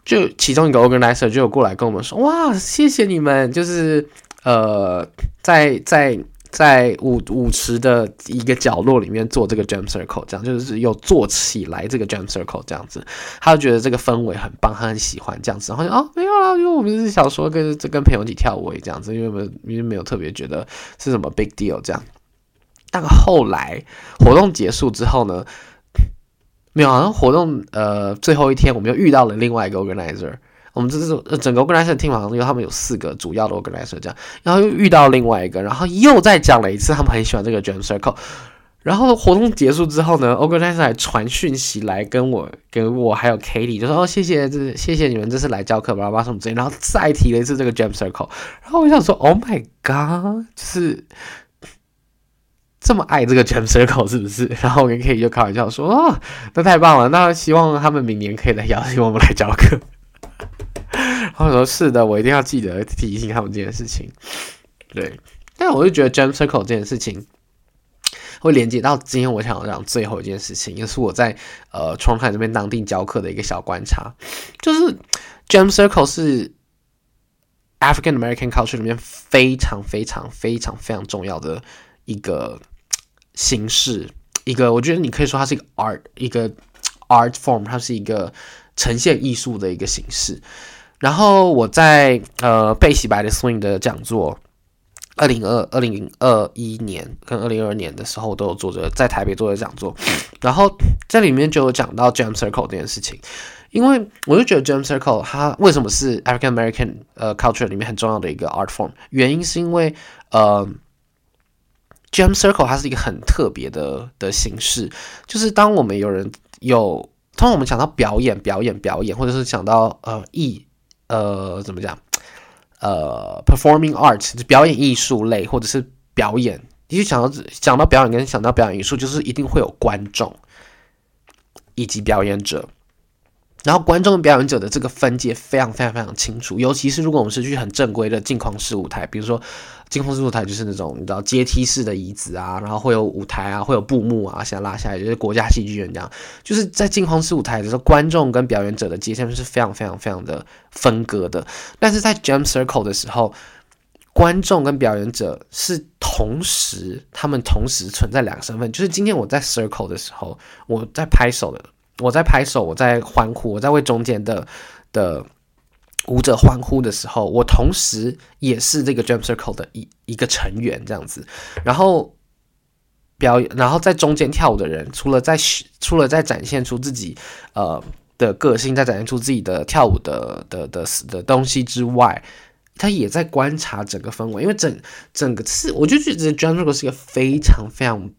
就其中一个 organizer 就有过来跟我们说：“哇，谢谢你们，就是呃，在在在舞舞池的一个角落里面做这个 jam circle，这样就是有做起来这个 jam circle 这样子，他就觉得这个氛围很棒，他很喜欢这样子，然后就哦没有啦，因为我们是想说跟跟朋友一起跳舞这样子，因为没有因为没有特别觉得是什么 big deal 这样。但后来活动结束之后呢，没有，好像活动呃最后一天我们又遇到了另外一个 organizer。我们这是整个 organizer team 好像有他们有四个主要的 organizer 这样，然后又遇到另外一个，然后又再讲了一次，他们很喜欢这个 jam circle。然后活动结束之后呢，organizer 还传讯息来跟我，跟我还有 Katie 就说哦谢谢这谢谢你们这次来教课吧吧什么之类，然后再提了一次这个 jam circle。然后我想说 Oh my god，就是这么爱这个 jam circle 是不是？然后我跟 K 就开玩笑说哦，那太棒了，那希望他们明年可以来邀请我们来教课。然后说：“是的，我一定要记得提醒他们这件事情。”对，但我就觉得 Jam Circle 这件事情会连接到今天我想要讲最后一件事情，也是我在呃冲海这边当地教课的一个小观察，就是 Jam Circle 是 African American culture 里面非常非常非常非常重要的一个形式，一个我觉得你可以说它是一个 art，一个 art form，它是一个呈现艺术的一个形式。然后我在呃被洗白的 swing 的讲座，二零二二零二一年跟二零二二年的时候都有做着在台北做的讲座，然后这里面就有讲到 jam circle 这件事情，因为我就觉得 jam circle 它为什么是 African American 呃 culture 里面很重要的一个 art form，原因是因为呃 jam circle 它是一个很特别的的形式，就是当我们有人有，通常我们讲到表演表演表演，或者是讲到呃艺。呃，怎么讲？呃，performing Arts 表演艺术类，或者是表演。你就想到讲到表演，跟想到表演艺术，就是一定会有观众以及表演者。然后观众跟表演者的这个分界非常非常非常清楚，尤其是如果我们是去很正规的镜框式舞台，比如说镜框式舞台就是那种你知道阶梯式的椅子啊，然后会有舞台啊，会有布幕啊，现在拉下来就是国家戏剧院这样，就是在镜框式舞台的时候，观众跟表演者的界限是非常非常非常的分割的。但是在 Jam Circle 的时候，观众跟表演者是同时，他们同时存在两个身份，就是今天我在 Circle 的时候，我在拍手的。我在拍手，我在欢呼，我在为中间的的舞者欢呼的时候，我同时也是这个 Jam Circle 的一一个成员，这样子。然后表演，然后在中间跳舞的人，除了在除了在展现出自己呃的个性，在展现出自己的跳舞的的的的东西之外，他也在观察整个氛围，因为整整个是，我就觉得 Jam Circle 是一个非常非常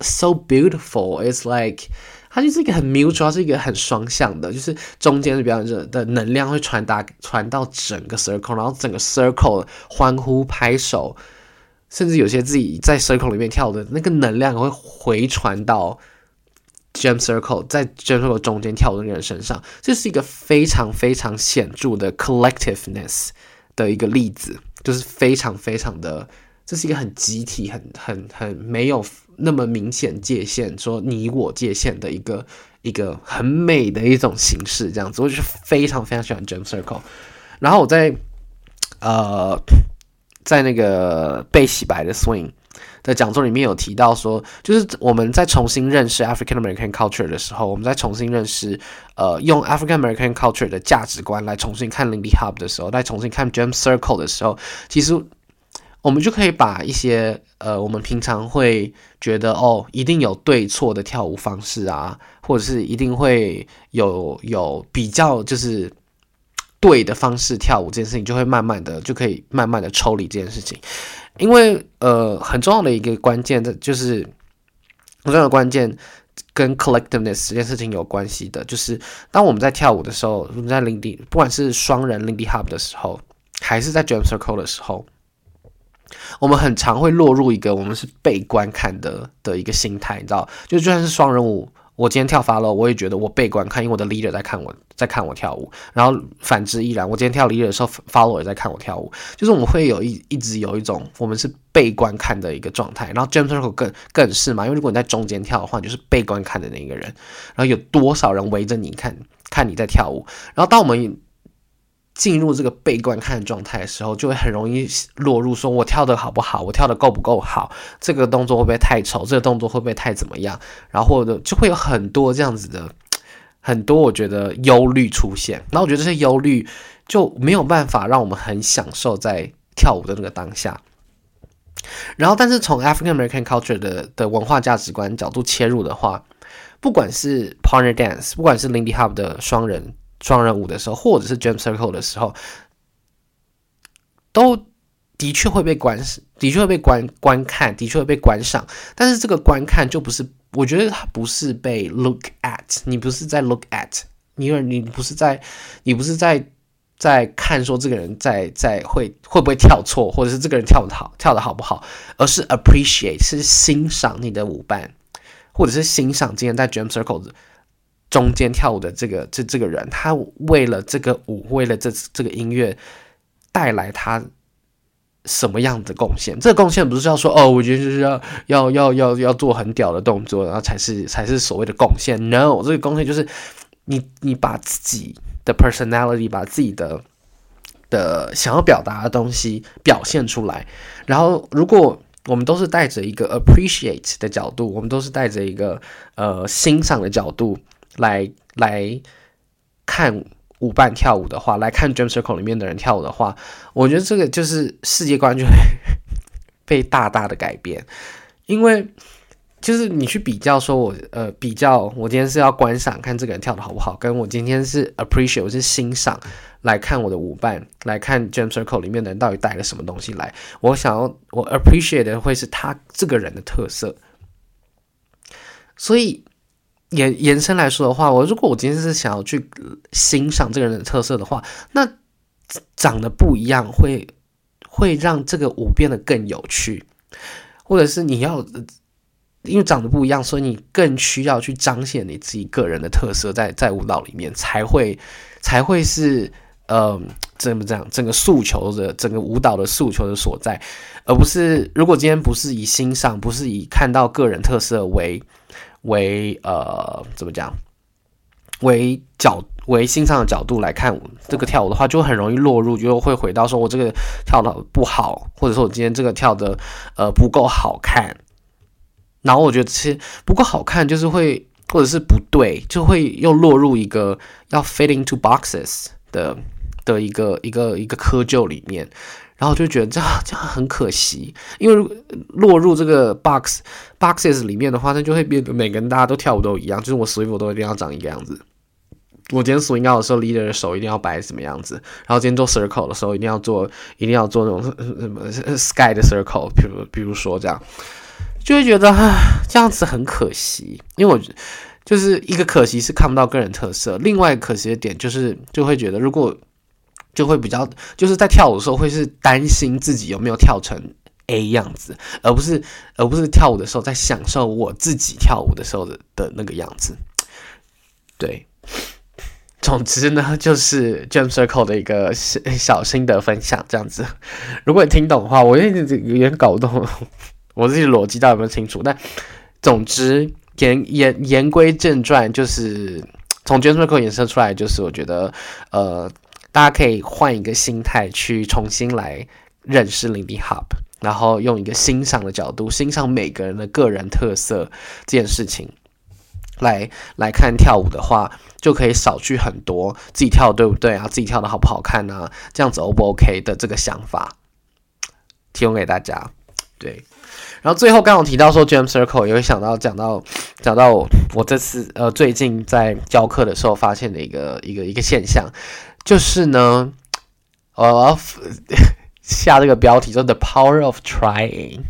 so beautiful. It's like 它就是一个很 mutual，是一个很双向的，就是中间的表演者的能量会传达传到整个 circle，然后整个 circle 欢呼拍手，甚至有些自己在 circle 里面跳的那个能量会回传到 jam circle，在 jam circle 中间跳的那个人身上，这是一个非常非常显著的 collectiveness 的一个例子，就是非常非常的，这是一个很集体、很很很没有。那么明显界限，说你我界限的一个一个很美的一种形式，这样子，我就是非常非常喜欢 Jam Circle。然后我在呃在那个被洗白的 Swing 的讲座里面有提到说，就是我们在重新认识 African American culture 的时候，我们在重新认识呃用 African American culture 的价值观来重新看 Lindy Hop 的时候，来重新看 Jam Circle 的时候，其实。我们就可以把一些呃，我们平常会觉得哦，一定有对错的跳舞方式啊，或者是一定会有有比较就是对的方式跳舞这件事情，就会慢慢的就可以慢慢的抽离这件事情，因为呃，很重要的一个关键的就是很重要的关键跟 collectiveness 这件事情有关系的，就是当我们在跳舞的时候，我们在 Lindy 不管是双人 Lindy Hop 的时候，还是在 jump Circle 的时候。我们很常会落入一个我们是被观看的的一个心态，你知道？就就算是双人舞，我今天跳 follow，我也觉得我被观看，因为我的 leader 在看我，在看我跳舞。然后反之亦然，我今天跳 leader 的时候，follow 也在看我跳舞。就是我们会有一一直有一种我们是被观看的一个状态。然后 jam circle 更更是嘛，因为如果你在中间跳的话，你就是被观看的那一个人。然后有多少人围着你看，看你在跳舞。然后当我们进入这个被观看状态的时候，就会很容易落入说：我跳得好不好？我跳得够不够好？这个动作会不会太丑？这个动作会不会太怎么样？然后或者就会有很多这样子的很多，我觉得忧虑出现。然后我觉得这些忧虑就没有办法让我们很享受在跳舞的那个当下。然后，但是从 African American culture 的的文化价值观角度切入的话，不管是 partner dance，不管是 Lindy Hop 的双人双人舞的时候，或者是 Jam Circle 的时候，都的确会被观，的确会被观观看，的确会被观赏。但是这个观看就不是，我觉得它不是被 look at，你不是在 look at，因为你不是在，你不是在在看说这个人在在会会不会跳错，或者是这个人跳的好，跳的好不好，而是 appreciate，是欣赏你的舞伴。或者是欣赏今天在 Jam Circle 中间跳舞的这个这这个人，他为了这个舞，为了这这个音乐带来他什么样的贡献？这个贡献不是要说哦，我觉得就是要要要要要做很屌的动作，然后才是才是所谓的贡献。No，这个贡献就是你你把自己的 personality，把自己的的想要表达的东西表现出来。然后如果我们都是带着一个 appreciate 的角度，我们都是带着一个呃欣赏的角度来来看舞伴跳舞的话，来看 Jam Circle 里面的人跳舞的话，我觉得这个就是世界观就会 被大大的改变，因为就是你去比较说我呃比较我今天是要观赏看这个人跳的好不好，跟我今天是 appreciate 我是欣赏。来看我的舞伴，来看 Jam Circle 里面的人到底带了什么东西来。我想要，我 appreciate 的会是他这个人的特色。所以延延伸来说的话，我如果我今天是想要去欣赏这个人的特色的话，那长得不一样会会让这个舞变得更有趣，或者是你要因为长得不一样，所以你更需要去彰显你自己个人的特色在，在舞蹈里面才会才会是。呃，怎么讲？整个诉求的，整个舞蹈的诉求的所在，而不是如果今天不是以欣赏，不是以看到个人特色为为呃怎么讲？为角为欣赏的角度来看这个跳舞的话，就很容易落入，就会回到说我这个跳的不好，或者说我今天这个跳的呃不够好看。然后我觉得其实不够好看，就是会或者是不对，就会又落入一个要 fit into boxes 的。的一个一个一个窠臼里面，然后就觉得这样这样很可惜，因为落入这个 box boxes 里面的话，那就会变得每个人大家都跳舞都一样，就是我 swing 我都一定要长一个样子。我今天 swing out 的时候，leader 的手一定要摆什么样子，然后今天做 circle 的时候，一定要做一定要做那种什么 sky 的 circle，比如比如说这样，就会觉得啊这样子很可惜，因为我就是一个可惜是看不到个人特色，另外可惜的点就是就会觉得如果。就会比较，就是在跳舞的时候会是担心自己有没有跳成 A 样子，而不是而不是跳舞的时候在享受我自己跳舞的时候的的那个样子。对，总之呢，就是 Jam Circle 的一个小小心得分享这样子。如果你听懂的话，我有点有点搞不懂我自己逻辑到底有没有清楚。但总之言言言归正传，就是从 Jam Circle 衍生出来，就是我觉得呃。大家可以换一个心态去重新来认识 Lindy Hop，然后用一个欣赏的角度欣赏每个人的个人特色这件事情来来看跳舞的话，就可以少去很多自己跳对不对啊，自己跳的好不好看啊，这样子 O 不 OK 的这个想法，提供给大家。对，然后最后刚好提到说 Jam Circle，也会想到讲到讲到我，我这次呃最近在教课的时候发现的一个一个一个现象。就是呢，我 下这个标题，叫 The Power of Trying，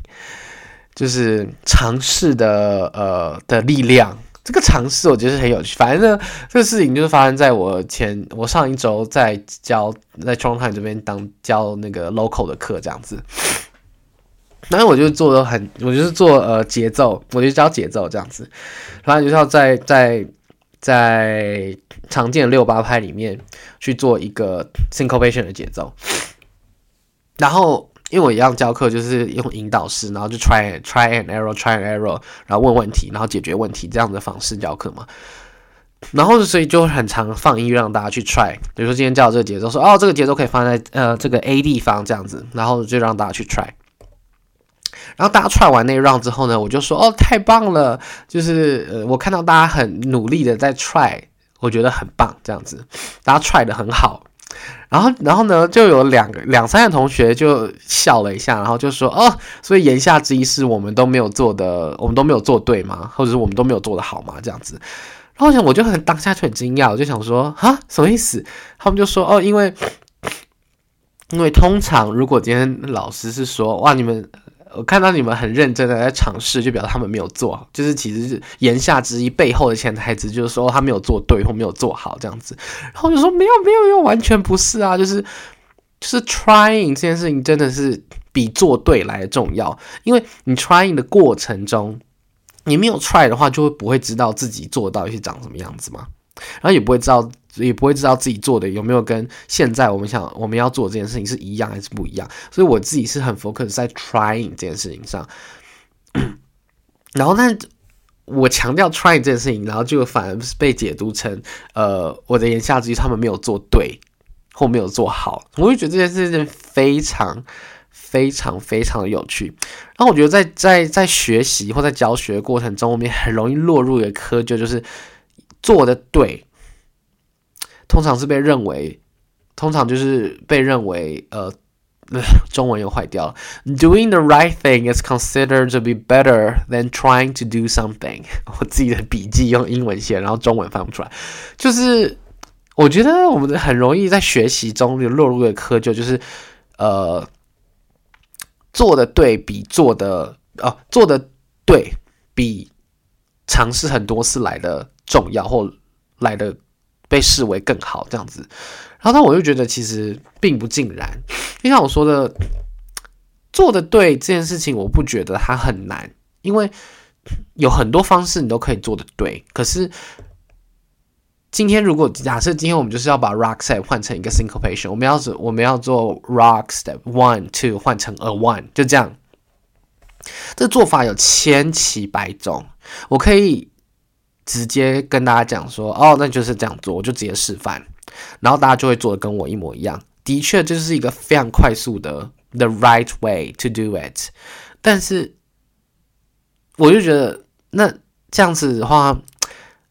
就是尝试的呃的力量。这个尝试我觉得是很有趣。反正呢，这个事情就是发生在我前我上一周在教在冲滩这边当教那个 local 的课这样子。然后我就做的很，我就是做呃节奏，我就教节奏这样子。然后就是要在在。在常见六八拍里面去做一个 syncopation 的节奏，然后因为我一样教课就是用引导式，然后就 try try and error try and error，然后问问题，然后解决问题这样的方式教课嘛。然后所以就很常放音乐让大家去 try，比如说今天教这个节奏，说哦这个节奏可以放在呃这个 A 地方这样子，然后就让大家去 try。然后大家踹完那一 round 之后呢，我就说哦太棒了，就是呃我看到大家很努力的在踹我觉得很棒这样子，大家踹的很好。然后然后呢就有两个两三个同学就笑了一下，然后就说哦，所以言下之意是我们都没有做的，我们都没有做对吗？或者是我们都没有做的好吗？这样子。然后我想我就很当下就很惊讶，我就想说哈什么意思？他们就说哦因为因为通常如果今天老师是说哇你们。我看到你们很认真的在尝试，就表示他们没有做，就是其实是言下之意，背后的潜台词就是说他没有做对或没有做好这样子。然后我就说没有没有没有，完全不是啊，就是就是 trying 这件事情真的是比做对来的重要，因为你 trying 的过程中，你没有 try 的话，就会不会知道自己做到底是长什么样子嘛，然后也不会知道。也不会知道自己做的有没有跟现在我们想我们要做这件事情是一样还是不一样，所以我自己是很 focus 在 trying 这件事情上。然后，但我强调 trying 这件事情，然后就反而是被解读成呃我的言下之意，他们没有做对或没有做好。我就觉得这件事情非常非常非常的有趣。然后我觉得在在在学习或在教学过程中，我们很容易落入一个窠臼，就是做的对。通常是被认为，通常就是被认为，呃，中文又坏掉了。Doing the right thing is considered to be better than trying to do something。我自己的笔记用英文写，然后中文翻不出来。就是我觉得我们很容易在学习中就落入一个窠臼，就是呃，做的对比做的哦，做的对比尝试很多次来的重要或来的。被视为更好这样子，然后但我就觉得其实并不尽然，就像我说的，做的对这件事情，我不觉得它很难，因为有很多方式你都可以做的对。可是今天如果假设今天我们就是要把 rock step 换成一个 syncopation，我们要做我们要做 rock step one two 换成 a one，就这样，这做法有千奇百种，我可以。直接跟大家讲说，哦，那就是这样做，我就直接示范，然后大家就会做的跟我一模一样。的确，这是一个非常快速的 the right way to do it。但是，我就觉得那这样子的话，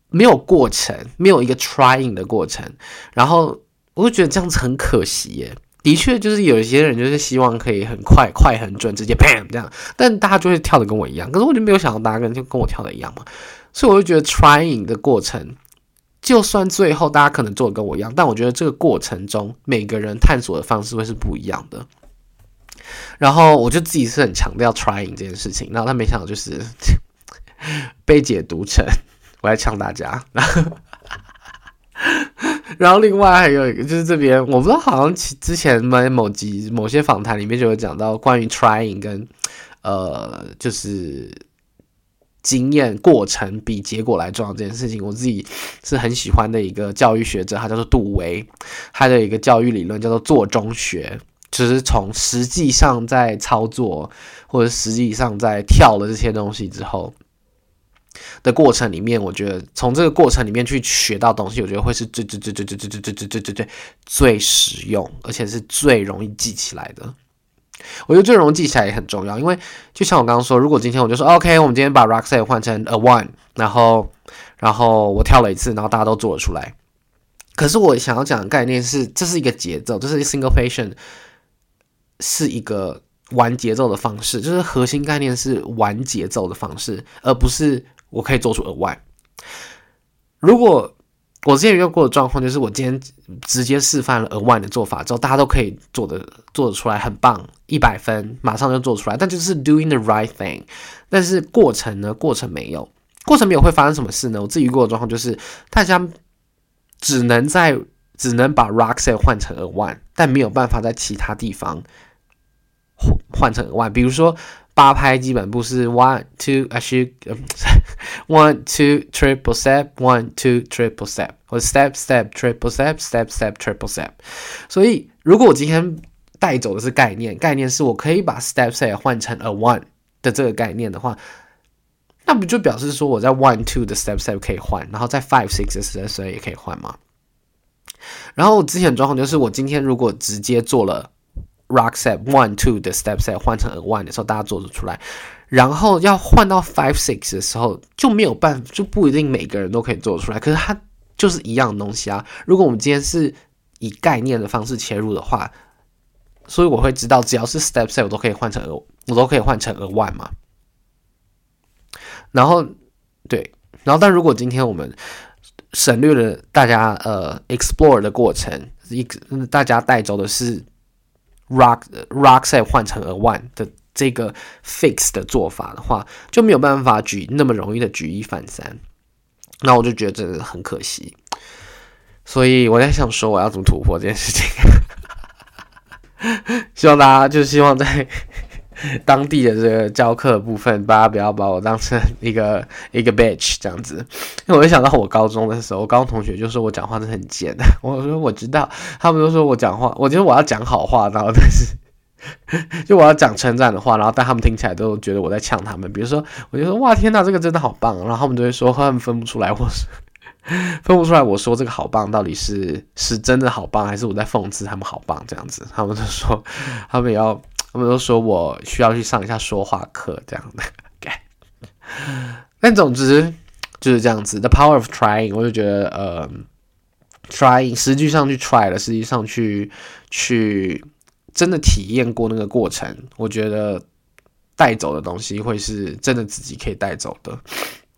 没有过程，没有一个 trying 的过程，然后我就觉得这样子很可惜耶。的确，就是有一些人就是希望可以很快、快很准，直接 bam 这样，但大家就会跳的跟我一样。可是我就没有想到大家跟就跟我跳的一样嘛。所以我就觉得 trying 的过程，就算最后大家可能做的跟我一样，但我觉得这个过程中每个人探索的方式会是不一样的。然后我就自己是很强调 trying 这件事情，然后他没想到就是 被解读成我在呛大家。然后，另外还有一个就是这边，我不知道好像之前某某集某些访谈里面就有讲到关于 trying 跟呃就是。经验过程比结果来重要这件事情，我自己是很喜欢的一个教育学者，他叫做杜威，他的一个教育理论叫做做中学，就是从实际上在操作或者实际上在跳了这些东西之后的过程里面，我觉得从这个过程里面去学到东西，我觉得会是最最最最最最最最最最最最最实用，而且是最容易记起来的。我觉得最容易记起来也很重要，因为就像我刚刚说，如果今天我就说 OK，我们今天把 rock step 换成 a one，然后然后我跳了一次，然后大家都做了出来。可是我想要讲的概念是，这是一个节奏，这是 Single Patient 是一个玩节奏的方式，就是核心概念是玩节奏的方式，而不是我可以做出 a one。如果我之前遇到过的状况就是，我今天直接示范了 a one 的做法之后，大家都可以做的做得出来，很棒，一百分，马上就做出来。但就是 doing the right thing，但是过程呢？过程没有，过程没有会发生什么事呢？我自己遇过的状况就是，大家只能在只能把 rock step 换成 a one，但没有办法在其他地方换换成 a one，比如说。八拍基本步是 one two，啊是 one two triple step one two triple step，或者 step step triple step step step triple step。所以如果我今天带走的是概念，概念是我可以把 step step 换成 a one 的这个概念的话，那不就表示说我在 one two 的 step step 可以换，然后在 five six 的 step step 也可以换吗？然后之前状况就是我今天如果直接做了 rock step one two 的 step set 换成 a one 的时候，大家做得出来。然后要换到 five six 的时候就没有办法，就不一定每个人都可以做出来。可是它就是一样的东西啊。如果我们今天是以概念的方式切入的话，所以我会知道，只要是 step set，我都可以换成 a，我都可以换成 a one 嘛。然后对，然后但如果今天我们省略了大家呃 explore 的过程，一大家带走的是 rock rock set 换成 a one 的。这个 fix 的做法的话，就没有办法举那么容易的举一反三，那我就觉得真的很可惜。所以我在想说，我要怎么突破这件事情？希望大家就希望在 当地的这个教课部分，大家不要把我当成一个 一个 bitch 这样子。因为我就想到我高中的时候，我高中同学就说我讲话真的很贱。我说我知道，他们都说我讲话，我觉得我要讲好话，然后但是。就我要讲称赞的话，然后但他们听起来都觉得我在呛他们。比如说，我就说哇天哪，这个真的好棒，然后他们就会说他们分不出来，我说分不出来，我说这个好棒到底是是真的好棒，还是我在讽刺他们好棒这样子。他们就说他们也要，他们都说我需要去上一下说话课这样的。但总之就是这样子，The power of trying，我就觉得呃，trying 实际上去 try 了，实际上去去。真的体验过那个过程，我觉得带走的东西会是真的自己可以带走的。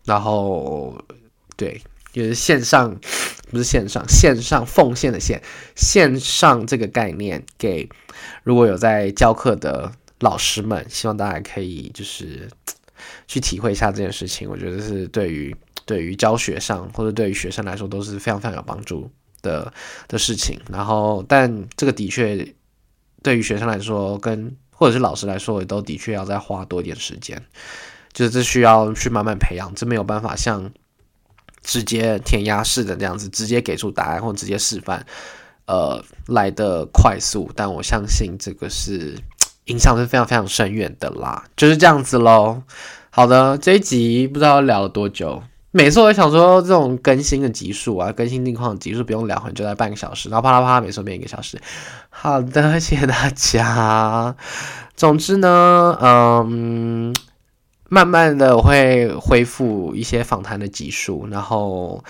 然后，对，就是线上，不是线上，线上奉献的线，线上这个概念给如果有在教课的老师们，希望大家可以就是去体会一下这件事情。我觉得是对于对于教学上或者对于学生来说都是非常非常有帮助的的事情。然后，但这个的确。对于学生来说，跟或者是老师来说，也都的确要再花多一点时间，就是这需要去慢慢培养，这没有办法像直接填鸭式的这样子，直接给出答案或直接示范，呃，来的快速。但我相信这个是影响是非常非常深远的啦，就是这样子喽。好的，这一集不知道聊了多久。每次我想说，这种更新的集数啊，更新近况的集数不用聊很久，在半个小时，然后啪啦啪啦，每次变一个小时。好的，谢谢大家。总之呢，嗯，慢慢的我会恢复一些访谈的集数，然后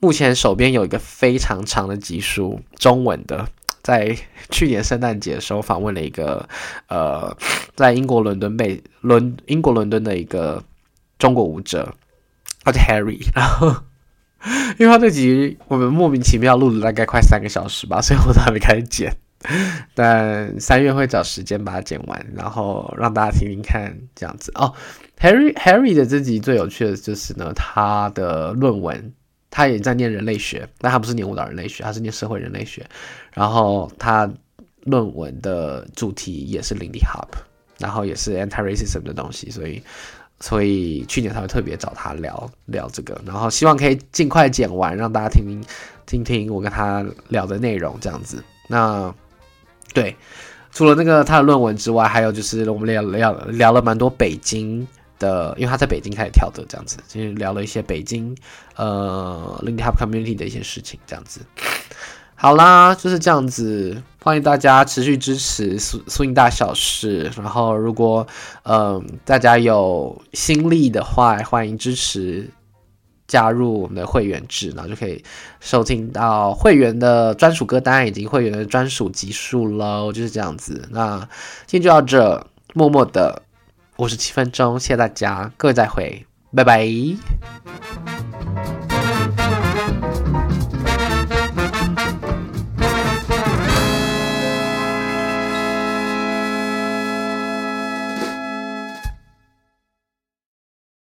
目前手边有一个非常长的集数，中文的，在去年圣诞节的时候访问了一个，呃，在英国伦敦被伦英国伦敦的一个中国舞者。他叫 Harry，然后因为他这集我们莫名其妙录了大概快三个小时吧，所以我都还没开始剪。但三月会找时间把它剪完，然后让大家听听看这样子哦。Harry Harry 的这集最有趣的就是呢，他的论文他也在念人类学，但他不是念舞蹈人类学，他是念社会人类学。然后他论文的主题也是 Lindy Hop，然后也是 Anti-Racism 的东西，所以。所以去年才会特别找他聊聊这个，然后希望可以尽快剪完，让大家听听听听我跟他聊的内容这样子。那对，除了那个他的论文之外，还有就是我们聊聊聊了蛮多北京的，因为他在北京开始跳的这样子，就是聊了一些北京呃 Lindy Hop Community 的一些事情这样子。好啦，就是这样子。欢迎大家持续支持 Swing 大小事。然后，如果嗯、大家有心力的话，欢迎支持加入我们的会员制，然后就可以收听到会员的专属歌单以及会员的专属集数喽。就是这样子。那今天就到这，默默的五十七分钟，谢谢大家，各位再会，拜拜。